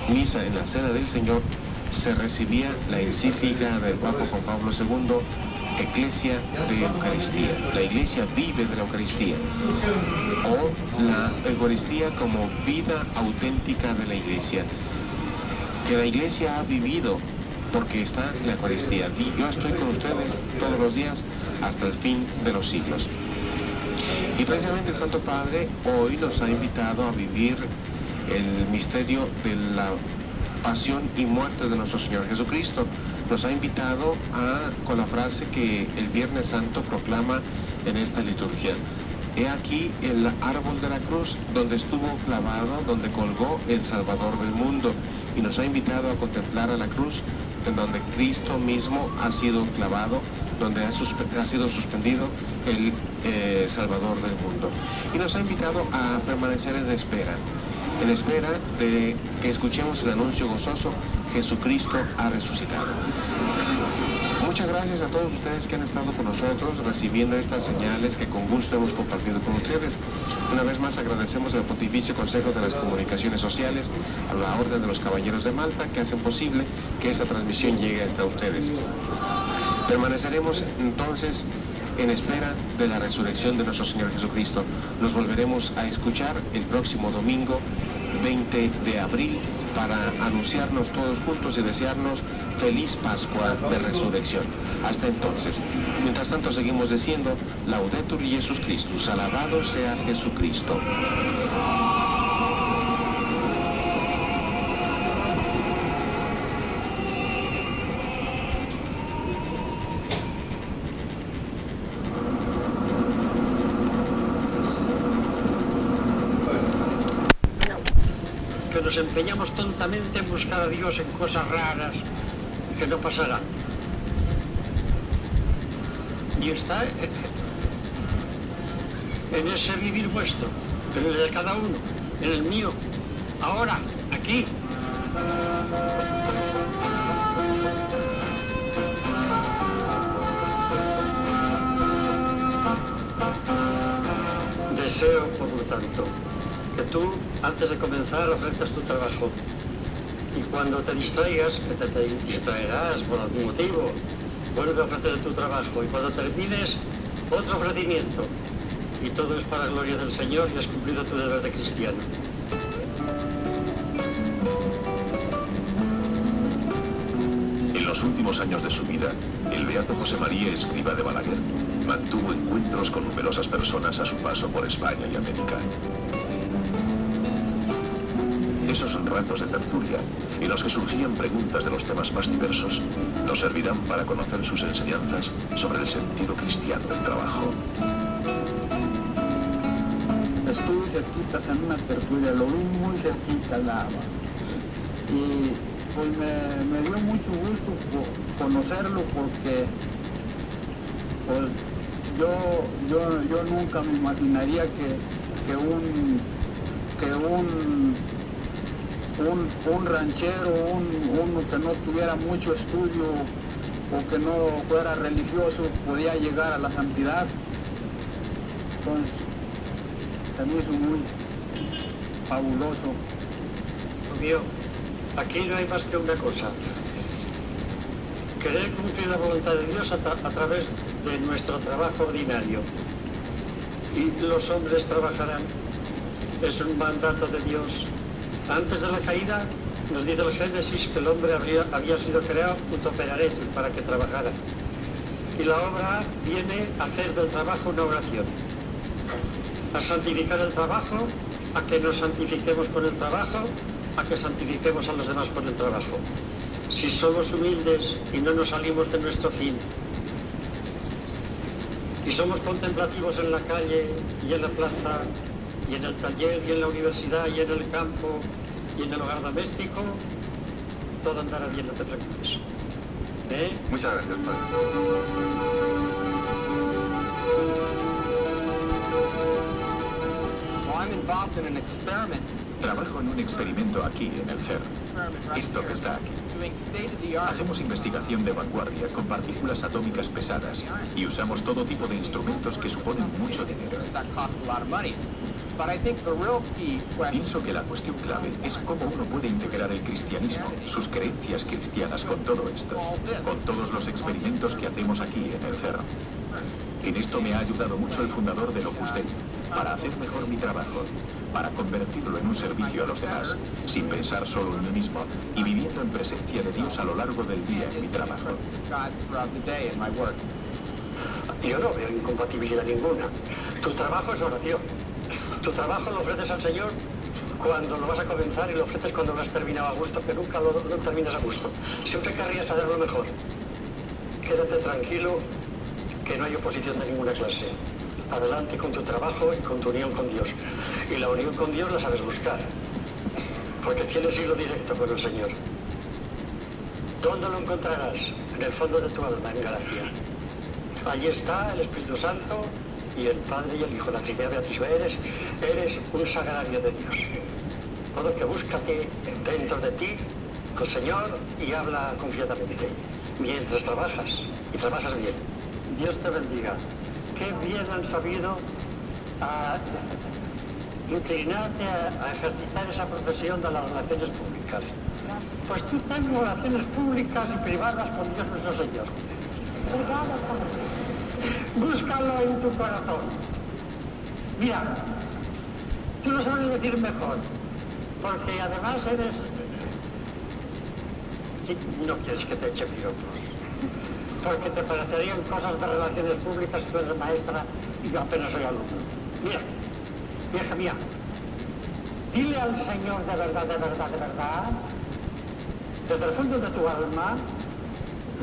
en la cena del Señor, se recibía la encíclica del Papa Juan Pablo II, Eclesia de Eucaristía. La iglesia vive de la Eucaristía. O la Eucaristía como vida auténtica de la iglesia. Que la iglesia ha vivido porque está la Eucaristía. Yo estoy con ustedes todos los días hasta el fin de los siglos. Y precisamente el Santo Padre hoy nos ha invitado a vivir el misterio de la pasión y muerte de nuestro Señor Jesucristo. Nos ha invitado a, con la frase que el Viernes Santo proclama en esta liturgia. He aquí el árbol de la cruz donde estuvo clavado, donde colgó el Salvador del mundo y nos ha invitado a contemplar a la cruz en donde Cristo mismo ha sido clavado, donde ha, sido suspendido el eh, Salvador del mundo. Y nos ha invitado a permanecer en espera en espera de que escuchemos el anuncio gozoso, Jesucristo ha resucitado. Muchas gracias a todos ustedes que han estado con nosotros recibiendo estas señales que con gusto hemos compartido con ustedes. Una vez más agradecemos al Pontificio Consejo de las Comunicaciones Sociales, a la Orden de los Caballeros de Malta, que hacen posible que esa transmisión llegue hasta ustedes. Permaneceremos entonces en espera de la resurrección de nuestro Señor Jesucristo. Nos volveremos a escuchar el próximo domingo 20 de abril para anunciarnos todos juntos y desearnos feliz Pascua de Resurrección. Hasta entonces. Mientras tanto seguimos diciendo, Laudetur Jesus Christus, alabado sea Jesucristo. Nos empeñamos tontamente en buscar a Dios en cosas raras que no pasarán. Y está en ese vivir vuestro, en el de cada uno, en el mío, ahora, aquí. Deseo, por lo tanto, tú, antes de comenzar, ofrezcas tu trabajo. Y cuando te distraigas, que te, te distraerás por algún motivo, vuelve a ofrecer tu trabajo. Y cuando termines, otro ofrecimiento. Y todo es para la gloria del Señor y has cumplido tu deber de cristiano. En los últimos años de su vida, el beato José María Escriba de Balaguer mantuvo encuentros con numerosas personas a su paso por España y América. Esos ratos de tertulia, en los que surgían preguntas de los temas más diversos, nos servirán para conocer sus enseñanzas sobre el sentido cristiano del trabajo. Estuve cerquitas en una tertulia, lo vi muy cerquita agua. Y pues me, dio mucho gusto co- conocerlo porque pues yo, yo, yo nunca me imaginaría que, que un que un, un, un ranchero, un, uno que no tuviera mucho estudio o que no fuera religioso podía llegar a la santidad. Entonces, me hizo muy fabuloso. Mío, aquí no hay más que una cosa. Querer cumplir la voluntad de Dios a través de nuestro trabajo ordinario. Y los hombres trabajarán. Es un mandato de Dios. Antes de la caída, nos dice el Génesis que el hombre había sido creado utoperaretum para que trabajara. Y la obra viene a hacer del trabajo una oración. A santificar el trabajo, a que nos santifiquemos con el trabajo, a que santifiquemos a los demás con el trabajo. Si somos humildes y no nos salimos de nuestro fin, y somos contemplativos en la calle y en la plaza, y en el taller y en la universidad y en el campo y en el hogar doméstico, todo andará bien, no te preocupes. ¿Eh? Muchas gracias, padre. Trabajo en un experimento aquí, en el CERN. Esto que está aquí. Hacemos investigación de vanguardia con partículas atómicas pesadas y usamos todo tipo de instrumentos que suponen mucho dinero. Pienso que la cuestión clave es cómo uno puede integrar el cristianismo, sus creencias cristianas con todo esto, con todos los experimentos que hacemos aquí en el CERN. En esto me ha ayudado mucho el fundador del Opus Dei, para hacer mejor mi trabajo, para convertirlo en un servicio a los demás, sin pensar solo en mí mismo y viviendo en presencia de Dios a lo largo del día en mi trabajo. Yo no veo incompatibilidad ninguna. Tu trabajo es oración. Tu trabajo lo ofreces al Señor cuando lo vas a comenzar y lo ofreces cuando lo has terminado a gusto, que nunca lo, terminas a gusto. Siempre querrías hacerlo mejor. Quédate tranquilo, que no hay oposición de ninguna clase. Adelante con tu trabajo y con tu unión con Dios. Y la unión con Dios la sabes buscar, porque tienes hilo directo con el Señor. ¿Dónde lo encontrarás? En el fondo de tu alma, en Galacia. Allí está el Espíritu Santo y el Padre y el Hijo, la Trinidad Beatriz. Eres, eres un sagrario de Dios. Todo que búscate dentro de ti al Señor y habla confiadamente. Mientras trabajas, y trabajas bien. Dios te bendiga. Qué bien han sabido inclinarte a, a ejercitar esa profesión de las relaciones públicas. Pues tú ten relaciones públicas y privadas con Dios nuestro Señor. Búscalo en tu corazón. Mira, tú lo sabes decir mejor, porque además eres... No quieres que te eche piropos, porque te parecerían cosas de relaciones públicas si tú eres maestra y yo apenas soy alumno. Mira, vieja mía, dile al Señor de verdad, de verdad, de verdad, desde el fondo de tu alma,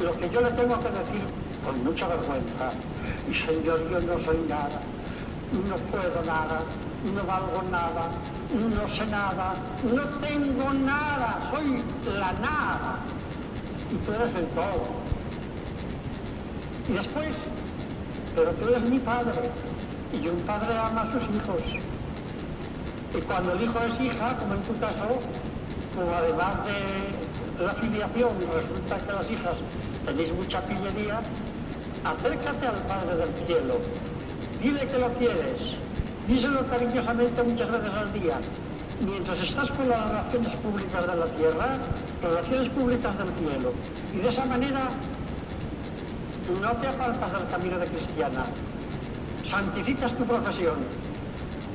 lo que yo le tengo que decir con mucha vergüenza. Señor, yo no soy nada, no puedo nada, no valgo nada, no sé nada, no tengo nada, soy la nada. Y tú eres el todo. Y después, pero tú eres mi padre, y un padre ama a sus hijos. Y cuando el hijo es hija, como en tu caso, pues además de la filiación, resulta que las hijas tenéis mucha pillería, acércate al Padre del Cielo, dile que lo quieres díselo cariñosamente muchas veces al día. Mientras estás con las relaciones públicas de la tierra, relaciones públicas del cielo. Y de esa manera no te apartas del camino de cristiana. Santificas tu profesión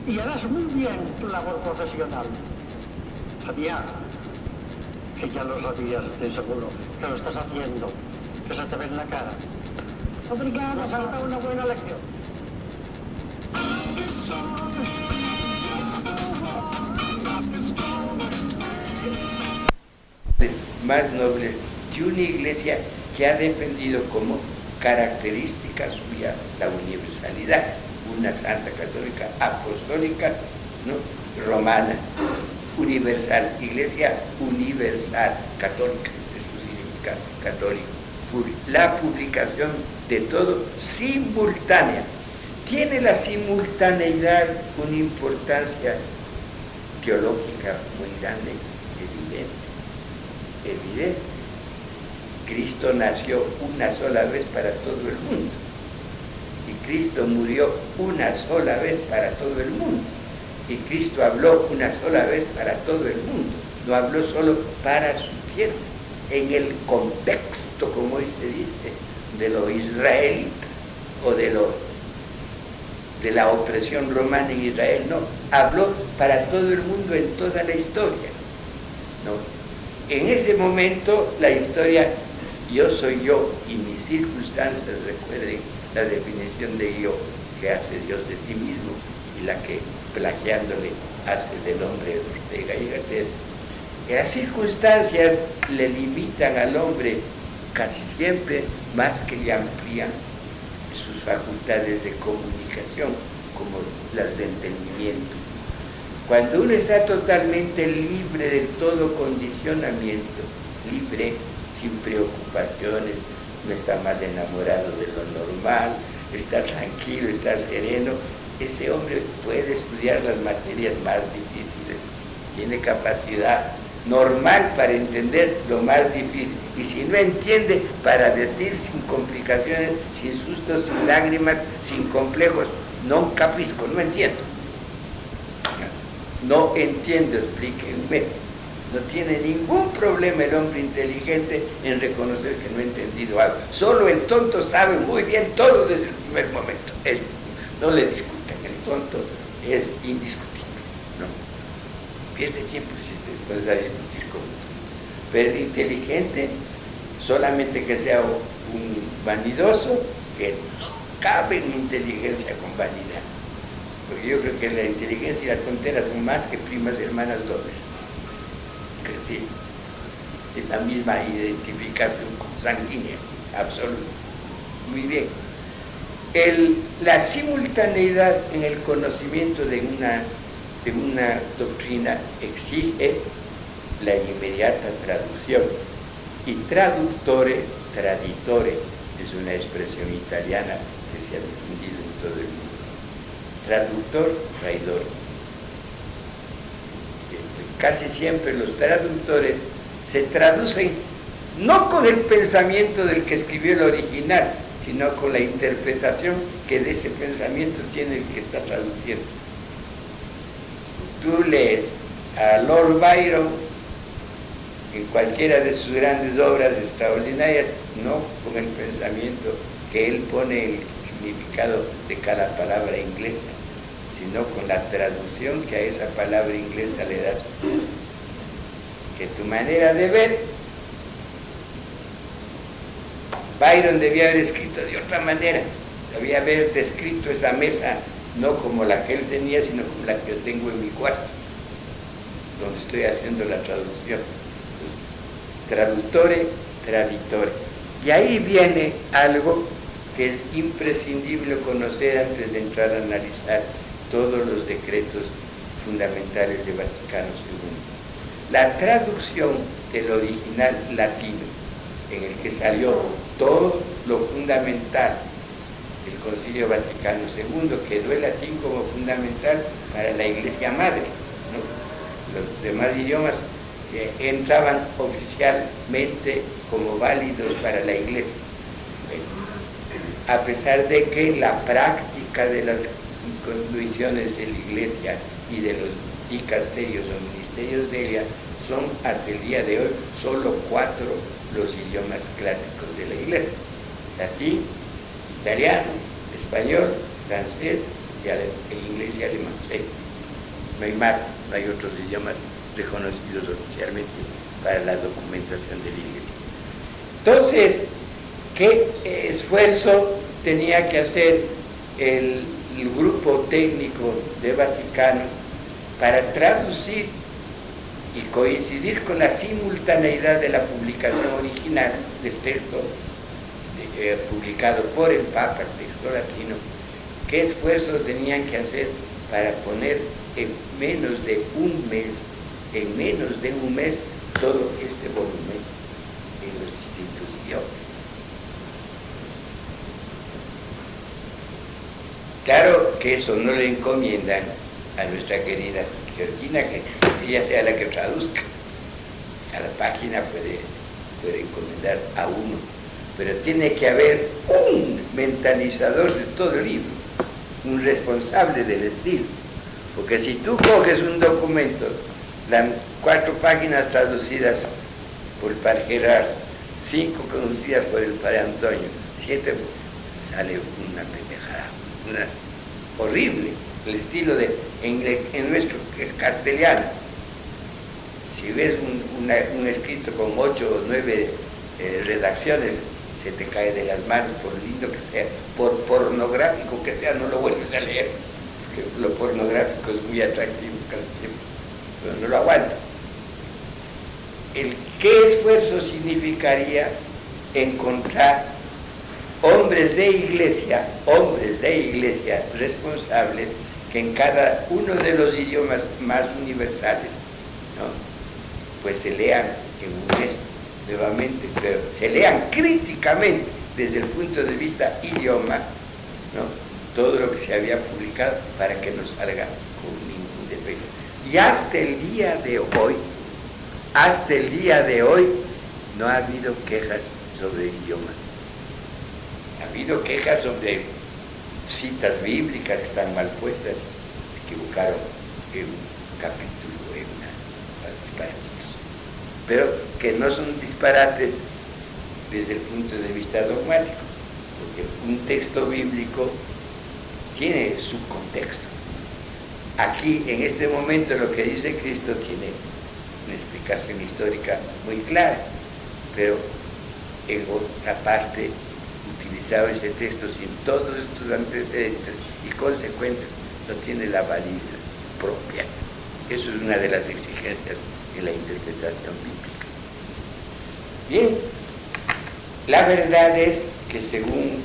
y harás muy bien tu labor profesional. Sabía que ya lo sabías, estoy seguro, que lo estás haciendo, que se te ve en la cara. Obrigado, nos has dado una buena lección. más nobles de una iglesia que ha defendido como característica suya la universalidad, una santa católica apostólica, ¿no? romana, universal, iglesia universal, católica, eso significa católico. La publicación de todo simultánea. Tiene la simultaneidad una importancia teológica muy grande, evidente, evidente. Cristo nació una sola vez para todo el mundo y Cristo murió una sola vez para todo el mundo y Cristo habló una sola vez para todo el mundo, no habló solo para su tierra, en el contexto, como este dice, de lo israelita o de lo de la opresión romana en Israel, no, habló para todo el mundo en toda la historia. ¿no? En ese momento la historia yo soy yo y mis circunstancias, recuerden la definición de yo que hace Dios de sí mismo y la que plagiándole hace del hombre Ortega y Gasset. Las circunstancias le limitan al hombre casi siempre más que le amplían sus facultades de comunicación, como las de entendimiento. Cuando uno está totalmente libre de todo condicionamiento, libre, sin preocupaciones, no está más enamorado de lo normal, está tranquilo, está sereno, ese hombre puede estudiar las materias más difíciles, tiene capacidad normal para entender lo más difícil. Y si no entiende, para decir sin complicaciones, sin sustos, sin lágrimas, sin complejos, no capisco, no entiendo. No entiendo, explíquenme. No tiene ningún problema el hombre inteligente en reconocer que no ha entendido algo. Solo el tonto sabe muy bien todo desde el primer momento. No le discutan, el tonto es indiscutible. ¿no? Pierde tiempo se puede discutir con. Pero el inteligente, solamente que sea un vanidoso, que no cabe en inteligencia con vanidad. Porque yo creo que la inteligencia y la tontera son más que primas hermanas dobles sí, es la misma identificación sanguínea, absoluta. Muy bien. la simultaneidad en el conocimiento de una, de una doctrina exige la inmediata traducción. Y traductore, traditore, es una expresión italiana que se ha difundido en todo el mundo. Traductor, traidor casi siempre los traductores se traducen no con el pensamiento del que escribió el original, sino con la interpretación que de ese pensamiento tiene el que está traduciendo. Tú lees a Lord Byron en cualquiera de sus grandes obras extraordinarias, no con el pensamiento que él pone el significado de cada palabra inglesa, sino con la traducción que a esa palabra inglesa le das. Que tu manera de ver, Byron debía haber escrito de otra manera, debía haber descrito esa mesa no como la que él tenía, sino como la que yo tengo en mi cuarto, donde estoy haciendo la traducción. Entonces, traductore, traditore. Y ahí viene algo que es imprescindible conocer antes de entrar a analizar todos los decretos fundamentales de Vaticano II. La traducción del original latino, en el que salió todo lo fundamental Concilio Vaticano II, quedó el latín como fundamental para la Iglesia Madre. Los demás idiomas eh, entraban oficialmente como válidos para la Iglesia. a pesar de que la práctica de las condiciones de la iglesia y de los dicasterios o ministerios de ella son hasta el día de hoy solo cuatro los idiomas clásicos de la iglesia. Latín, italiano, español, francés y inglés y alemán. Seis. No hay más, no hay otros idiomas reconocidos oficialmente para la documentación de la iglesia. Entonces, ¿qué esfuerzo tenía que hacer el, el grupo técnico de Vaticano para traducir y coincidir con la simultaneidad de la publicación original del texto eh, publicado por el Papa, el texto latino, qué esfuerzos tenían que hacer para poner en menos de un mes, en menos de un mes, todo este volumen en los distintos idiomas. Claro que eso no le encomiendan a nuestra querida Georgina, que ella sea la que traduzca. A la página puede, puede encomendar a uno, pero tiene que haber un mentalizador de todo el libro, un responsable del estilo. Porque si tú coges un documento, las cuatro páginas traducidas por el padre Gerard, cinco conocidas por el padre Antonio, siete, sale una pendejada, una horrible el estilo de, en, nuestro, que es castellano. Si ves un, escrito con ocho o nueve eh, redacciones, se te cae de las manos, por lindo que sea, por pornográfico que sea, no lo vuelves a leer, porque lo pornográfico es muy atractivo casi siempre, pero no lo aguantas. El qué esfuerzo significaría encontrar hombres de iglesia, hombres de iglesia responsables que en cada uno de los idiomas más universales, pues se lean en un nuevamente, pero se lean críticamente desde el punto de vista idioma, todo lo que se había publicado para que no salga con ningún defecto. Y hasta el día de hoy, hasta el día de hoy, no ha habido quejas sobre el idioma. Ha habido quejas sobre citas bíblicas que están mal puestas, se equivocaron en un capítulo, pero que no son disparates desde el punto de vista dogmático, porque un texto bíblico tiene su contexto. Aquí, en este momento, lo que dice Cristo tiene una explicación histórica muy clara, pero en otra parte este texto sin todos estos antecedentes y consecuentes no tiene la validez propia. Eso es una de las exigencias la interpretación bíblica. Bien, la verdad es que según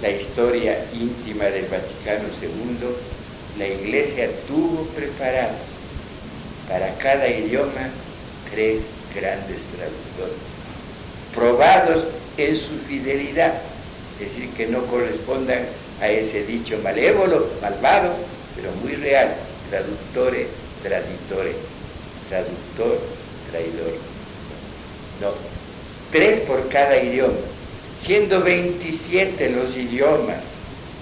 la historia íntima del Vaticano II, la Iglesia tuvo preparado para cada idioma tres grandes traductores, probados en su fidelidad es decir, que no correspondan a ese dicho malévolo, malvado, pero muy real, traductore, traditore, traductor, traidor. No, tres por cada idioma, siendo 27 los idiomas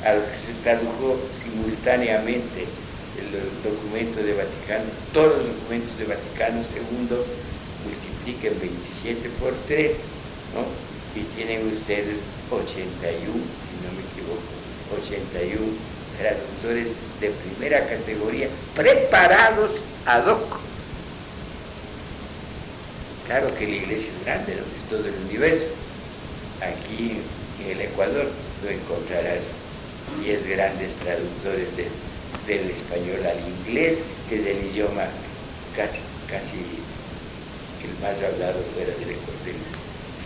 a los que se tradujo simultáneamente el documento de Vaticano, todos los documentos de Vaticano II multipliquen 27 por 3, ¿no? y tienen ustedes 81, si no me equivoco, 81 traductores de primera categoría preparados ad hoc. Claro que la iglesia es grande, donde es todo el universo. Aquí en el Ecuador tú encontrarás 10 grandes traductores del español al inglés, que es el idioma casi, casi el más hablado fuera del, del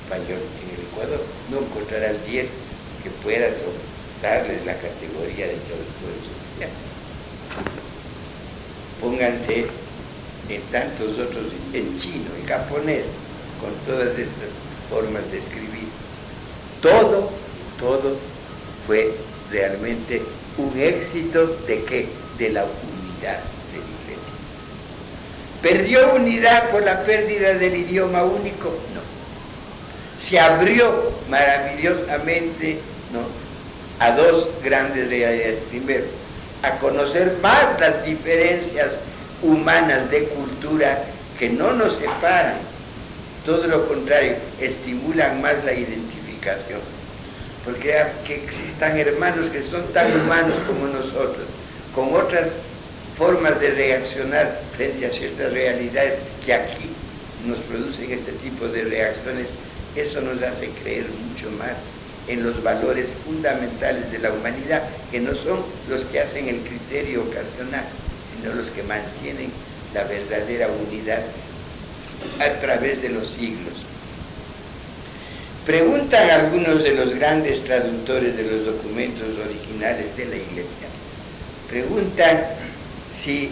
español en el Ecuador. No encontrarás 10 que puedan darles la categoría de traductores oficiales. Pónganse en tantos otros, en chino, en japonés, con todas estas formas de escribir. Todo, todo fue realmente un éxito de qué? De la unidad de la iglesia. ¿Perdió unidad por la pérdida del idioma único? se abrió maravillosamente ¿no? a dos grandes realidades. Primero, a conocer más las diferencias humanas de cultura que no nos separan, todo lo contrario, estimulan más la identificación. Porque que existan hermanos que son tan humanos como nosotros, con otras formas de reaccionar frente a ciertas realidades que aquí nos producen este tipo de reacciones, eso nos hace creer mucho más en los valores fundamentales de la humanidad, que no son los que hacen el criterio ocasional, sino los que mantienen la verdadera unidad a través de los siglos. Preguntan algunos de los grandes traductores de los documentos originales de la Iglesia, preguntan si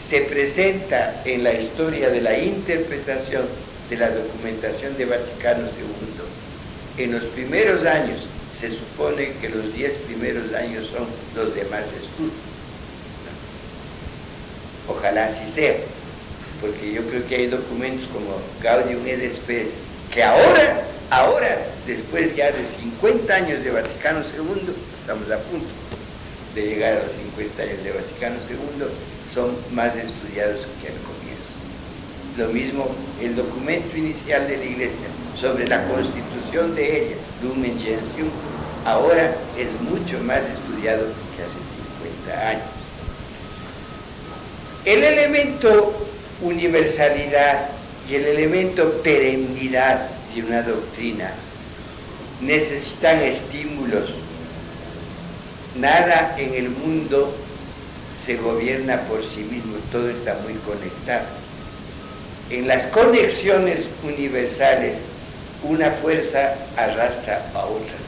se presenta en la historia de la interpretación de la documentación de Vaticano II. En los primeros años, se supone que los diez primeros años son los de más estudio. Ojalá así sea, porque yo creo que hay documentos como Gaudium et Spes que ahora, ahora, después ya de 50 años de Vaticano II, estamos a punto de llegar a los 50 años de Vaticano II, son más estudiados que al comienzo. Lo mismo el documento inicial de la Iglesia sobre la constitución de ella, Lumen Gentium, ahora es mucho más estudiado que hace 50 años. El elemento universalidad y el elemento perennidad de una doctrina necesitan estímulos. Nada en el mundo se gobierna por sí mismo, todo está muy conectado. En las conexiones universales, una fuerza arrastra a otras,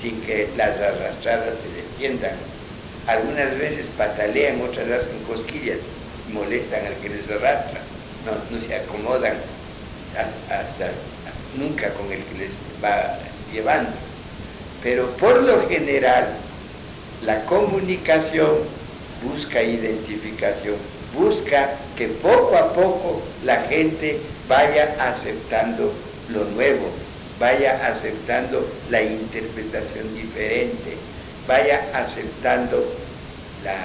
sin que las arrastradas se defiendan. Algunas veces patalean, otras hacen cosquillas, molestan al que les arrastra, no, se acomodan hasta nunca con el que les va llevando. Pero por lo general, la comunicación busca identificación, busca que poco a poco la gente vaya aceptando lo nuevo, vaya aceptando la interpretación diferente, vaya aceptando la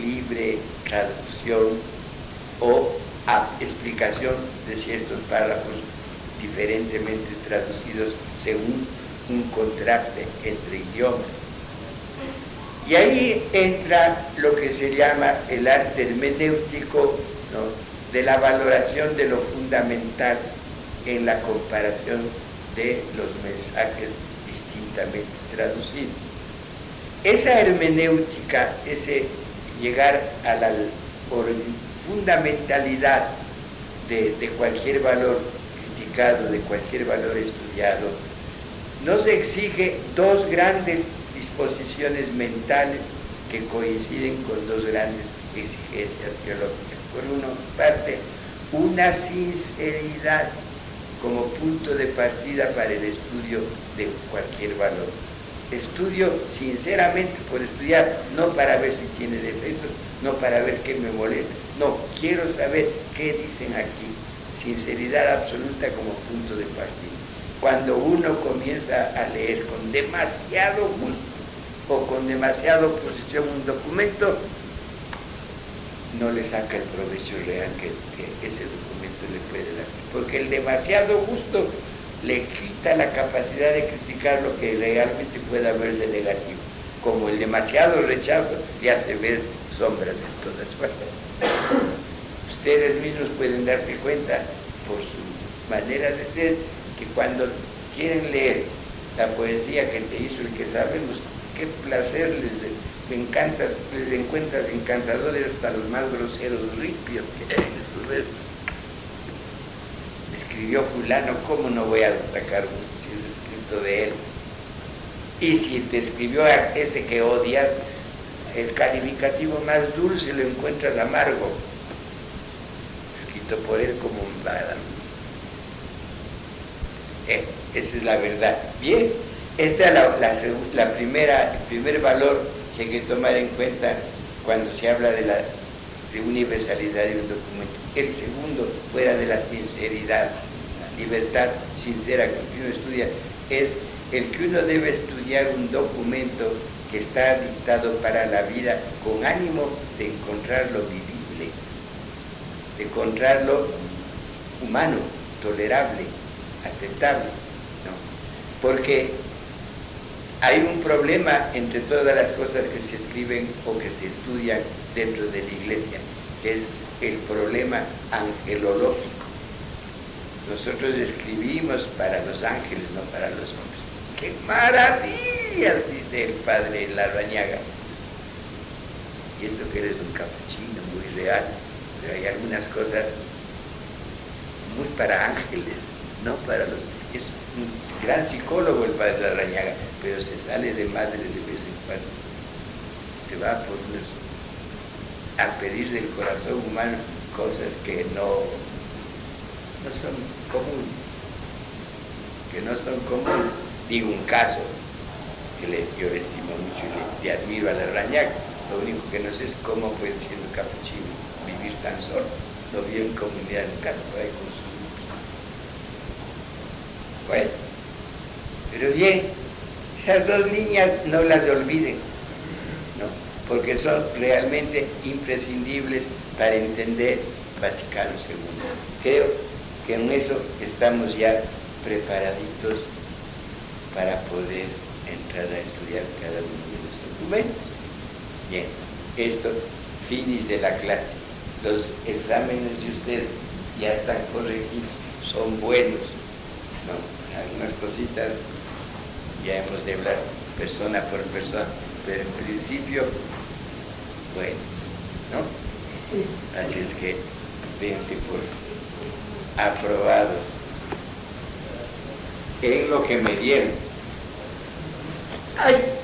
libre traducción o explicación de ciertos párrafos diferentemente traducidos según un contraste entre idiomas. Y ahí entra lo que se llama el arte hermenéutico de la valoración de lo fundamental en la comparación de los mensajes distintamente traducidos. Esa hermenéutica, ese llegar a la fundamentalidad de, cualquier valor criticado, de cualquier valor estudiado, nos exige dos grandes disposiciones mentales que coinciden con dos grandes exigencias teológicas. Por una parte, una sinceridad como punto de partida para el estudio de cualquier valor. Estudio sinceramente por estudiar, no para ver si tiene defectos, no para ver qué me molesta, no, quiero saber qué dicen aquí. Sinceridad absoluta como punto de partida. Cuando uno comienza a leer con demasiado gusto, o con demasiada oposición un documento, no le saca el provecho real que, ese documento le puede dar. Porque el demasiado gusto le quita la capacidad de criticar lo que realmente puede haber de negativo. Como el demasiado rechazo le hace ver sombras en todas partes. Ustedes mismos pueden darse cuenta por su manera de ser que cuando quieren leer la poesía que te hizo el que sabemos, qué placer les, me encantas, les encuentras encantadores hasta los más groseros ripios que hay en su. Escribió fulano, ¿cómo no voy a sacar si es escrito de él? Y si te escribió a ese que odias, el calificativo más dulce lo encuentras amargo, escrito por él como un bada. Eh, esa es la verdad. Bien, esta es la, primera, el primer valor que hay que tomar en cuenta cuando se habla de la universalidad de un documento. El segundo, fuera de la sinceridad, la libertad sincera que uno estudia, es el que uno debe estudiar un documento que está dictado para la vida con ánimo de encontrarlo vivible, de encontrarlo humano, tolerable, aceptable. ¿no? Porque hay un problema entre todas las cosas que se escriben o que se estudian dentro de la iglesia, que es el problema angelológico. Nosotros escribimos para los ángeles, no para los hombres. ¡Qué maravillas! dice el padre Larrañaga. Y esto que eres un capuchino muy real, pero hay algunas cosas muy para ángeles, no para los... un gran psicólogo el padre Larrañaga, pero se sale de madre de vez en cuando. Se va por unos... a pedir del corazón humano cosas que no, no son comunes, que no son comunes. Digo un caso que le, yo le estimo mucho y le, admiro a Larrañaga, lo único que no sé es cómo puede siendo capuchino vivir tan solo, no vive en comunidad campo, ahí con bueno, pero bien, esas dos líneas no las olviden, ¿no? porque son realmente imprescindibles para entender Vaticano II. Creo que en eso estamos ya preparaditos para poder entrar a estudiar cada uno de los documentos. Bien, esto, finis de la clase. Los exámenes de ustedes ya están corregidos, son buenos. ¿no? Algunas cositas ya hemos de hablar persona por persona, pero en principio, buenos, ¿no? Así es que dense por aprobados en lo que me dieron. ¡Ay!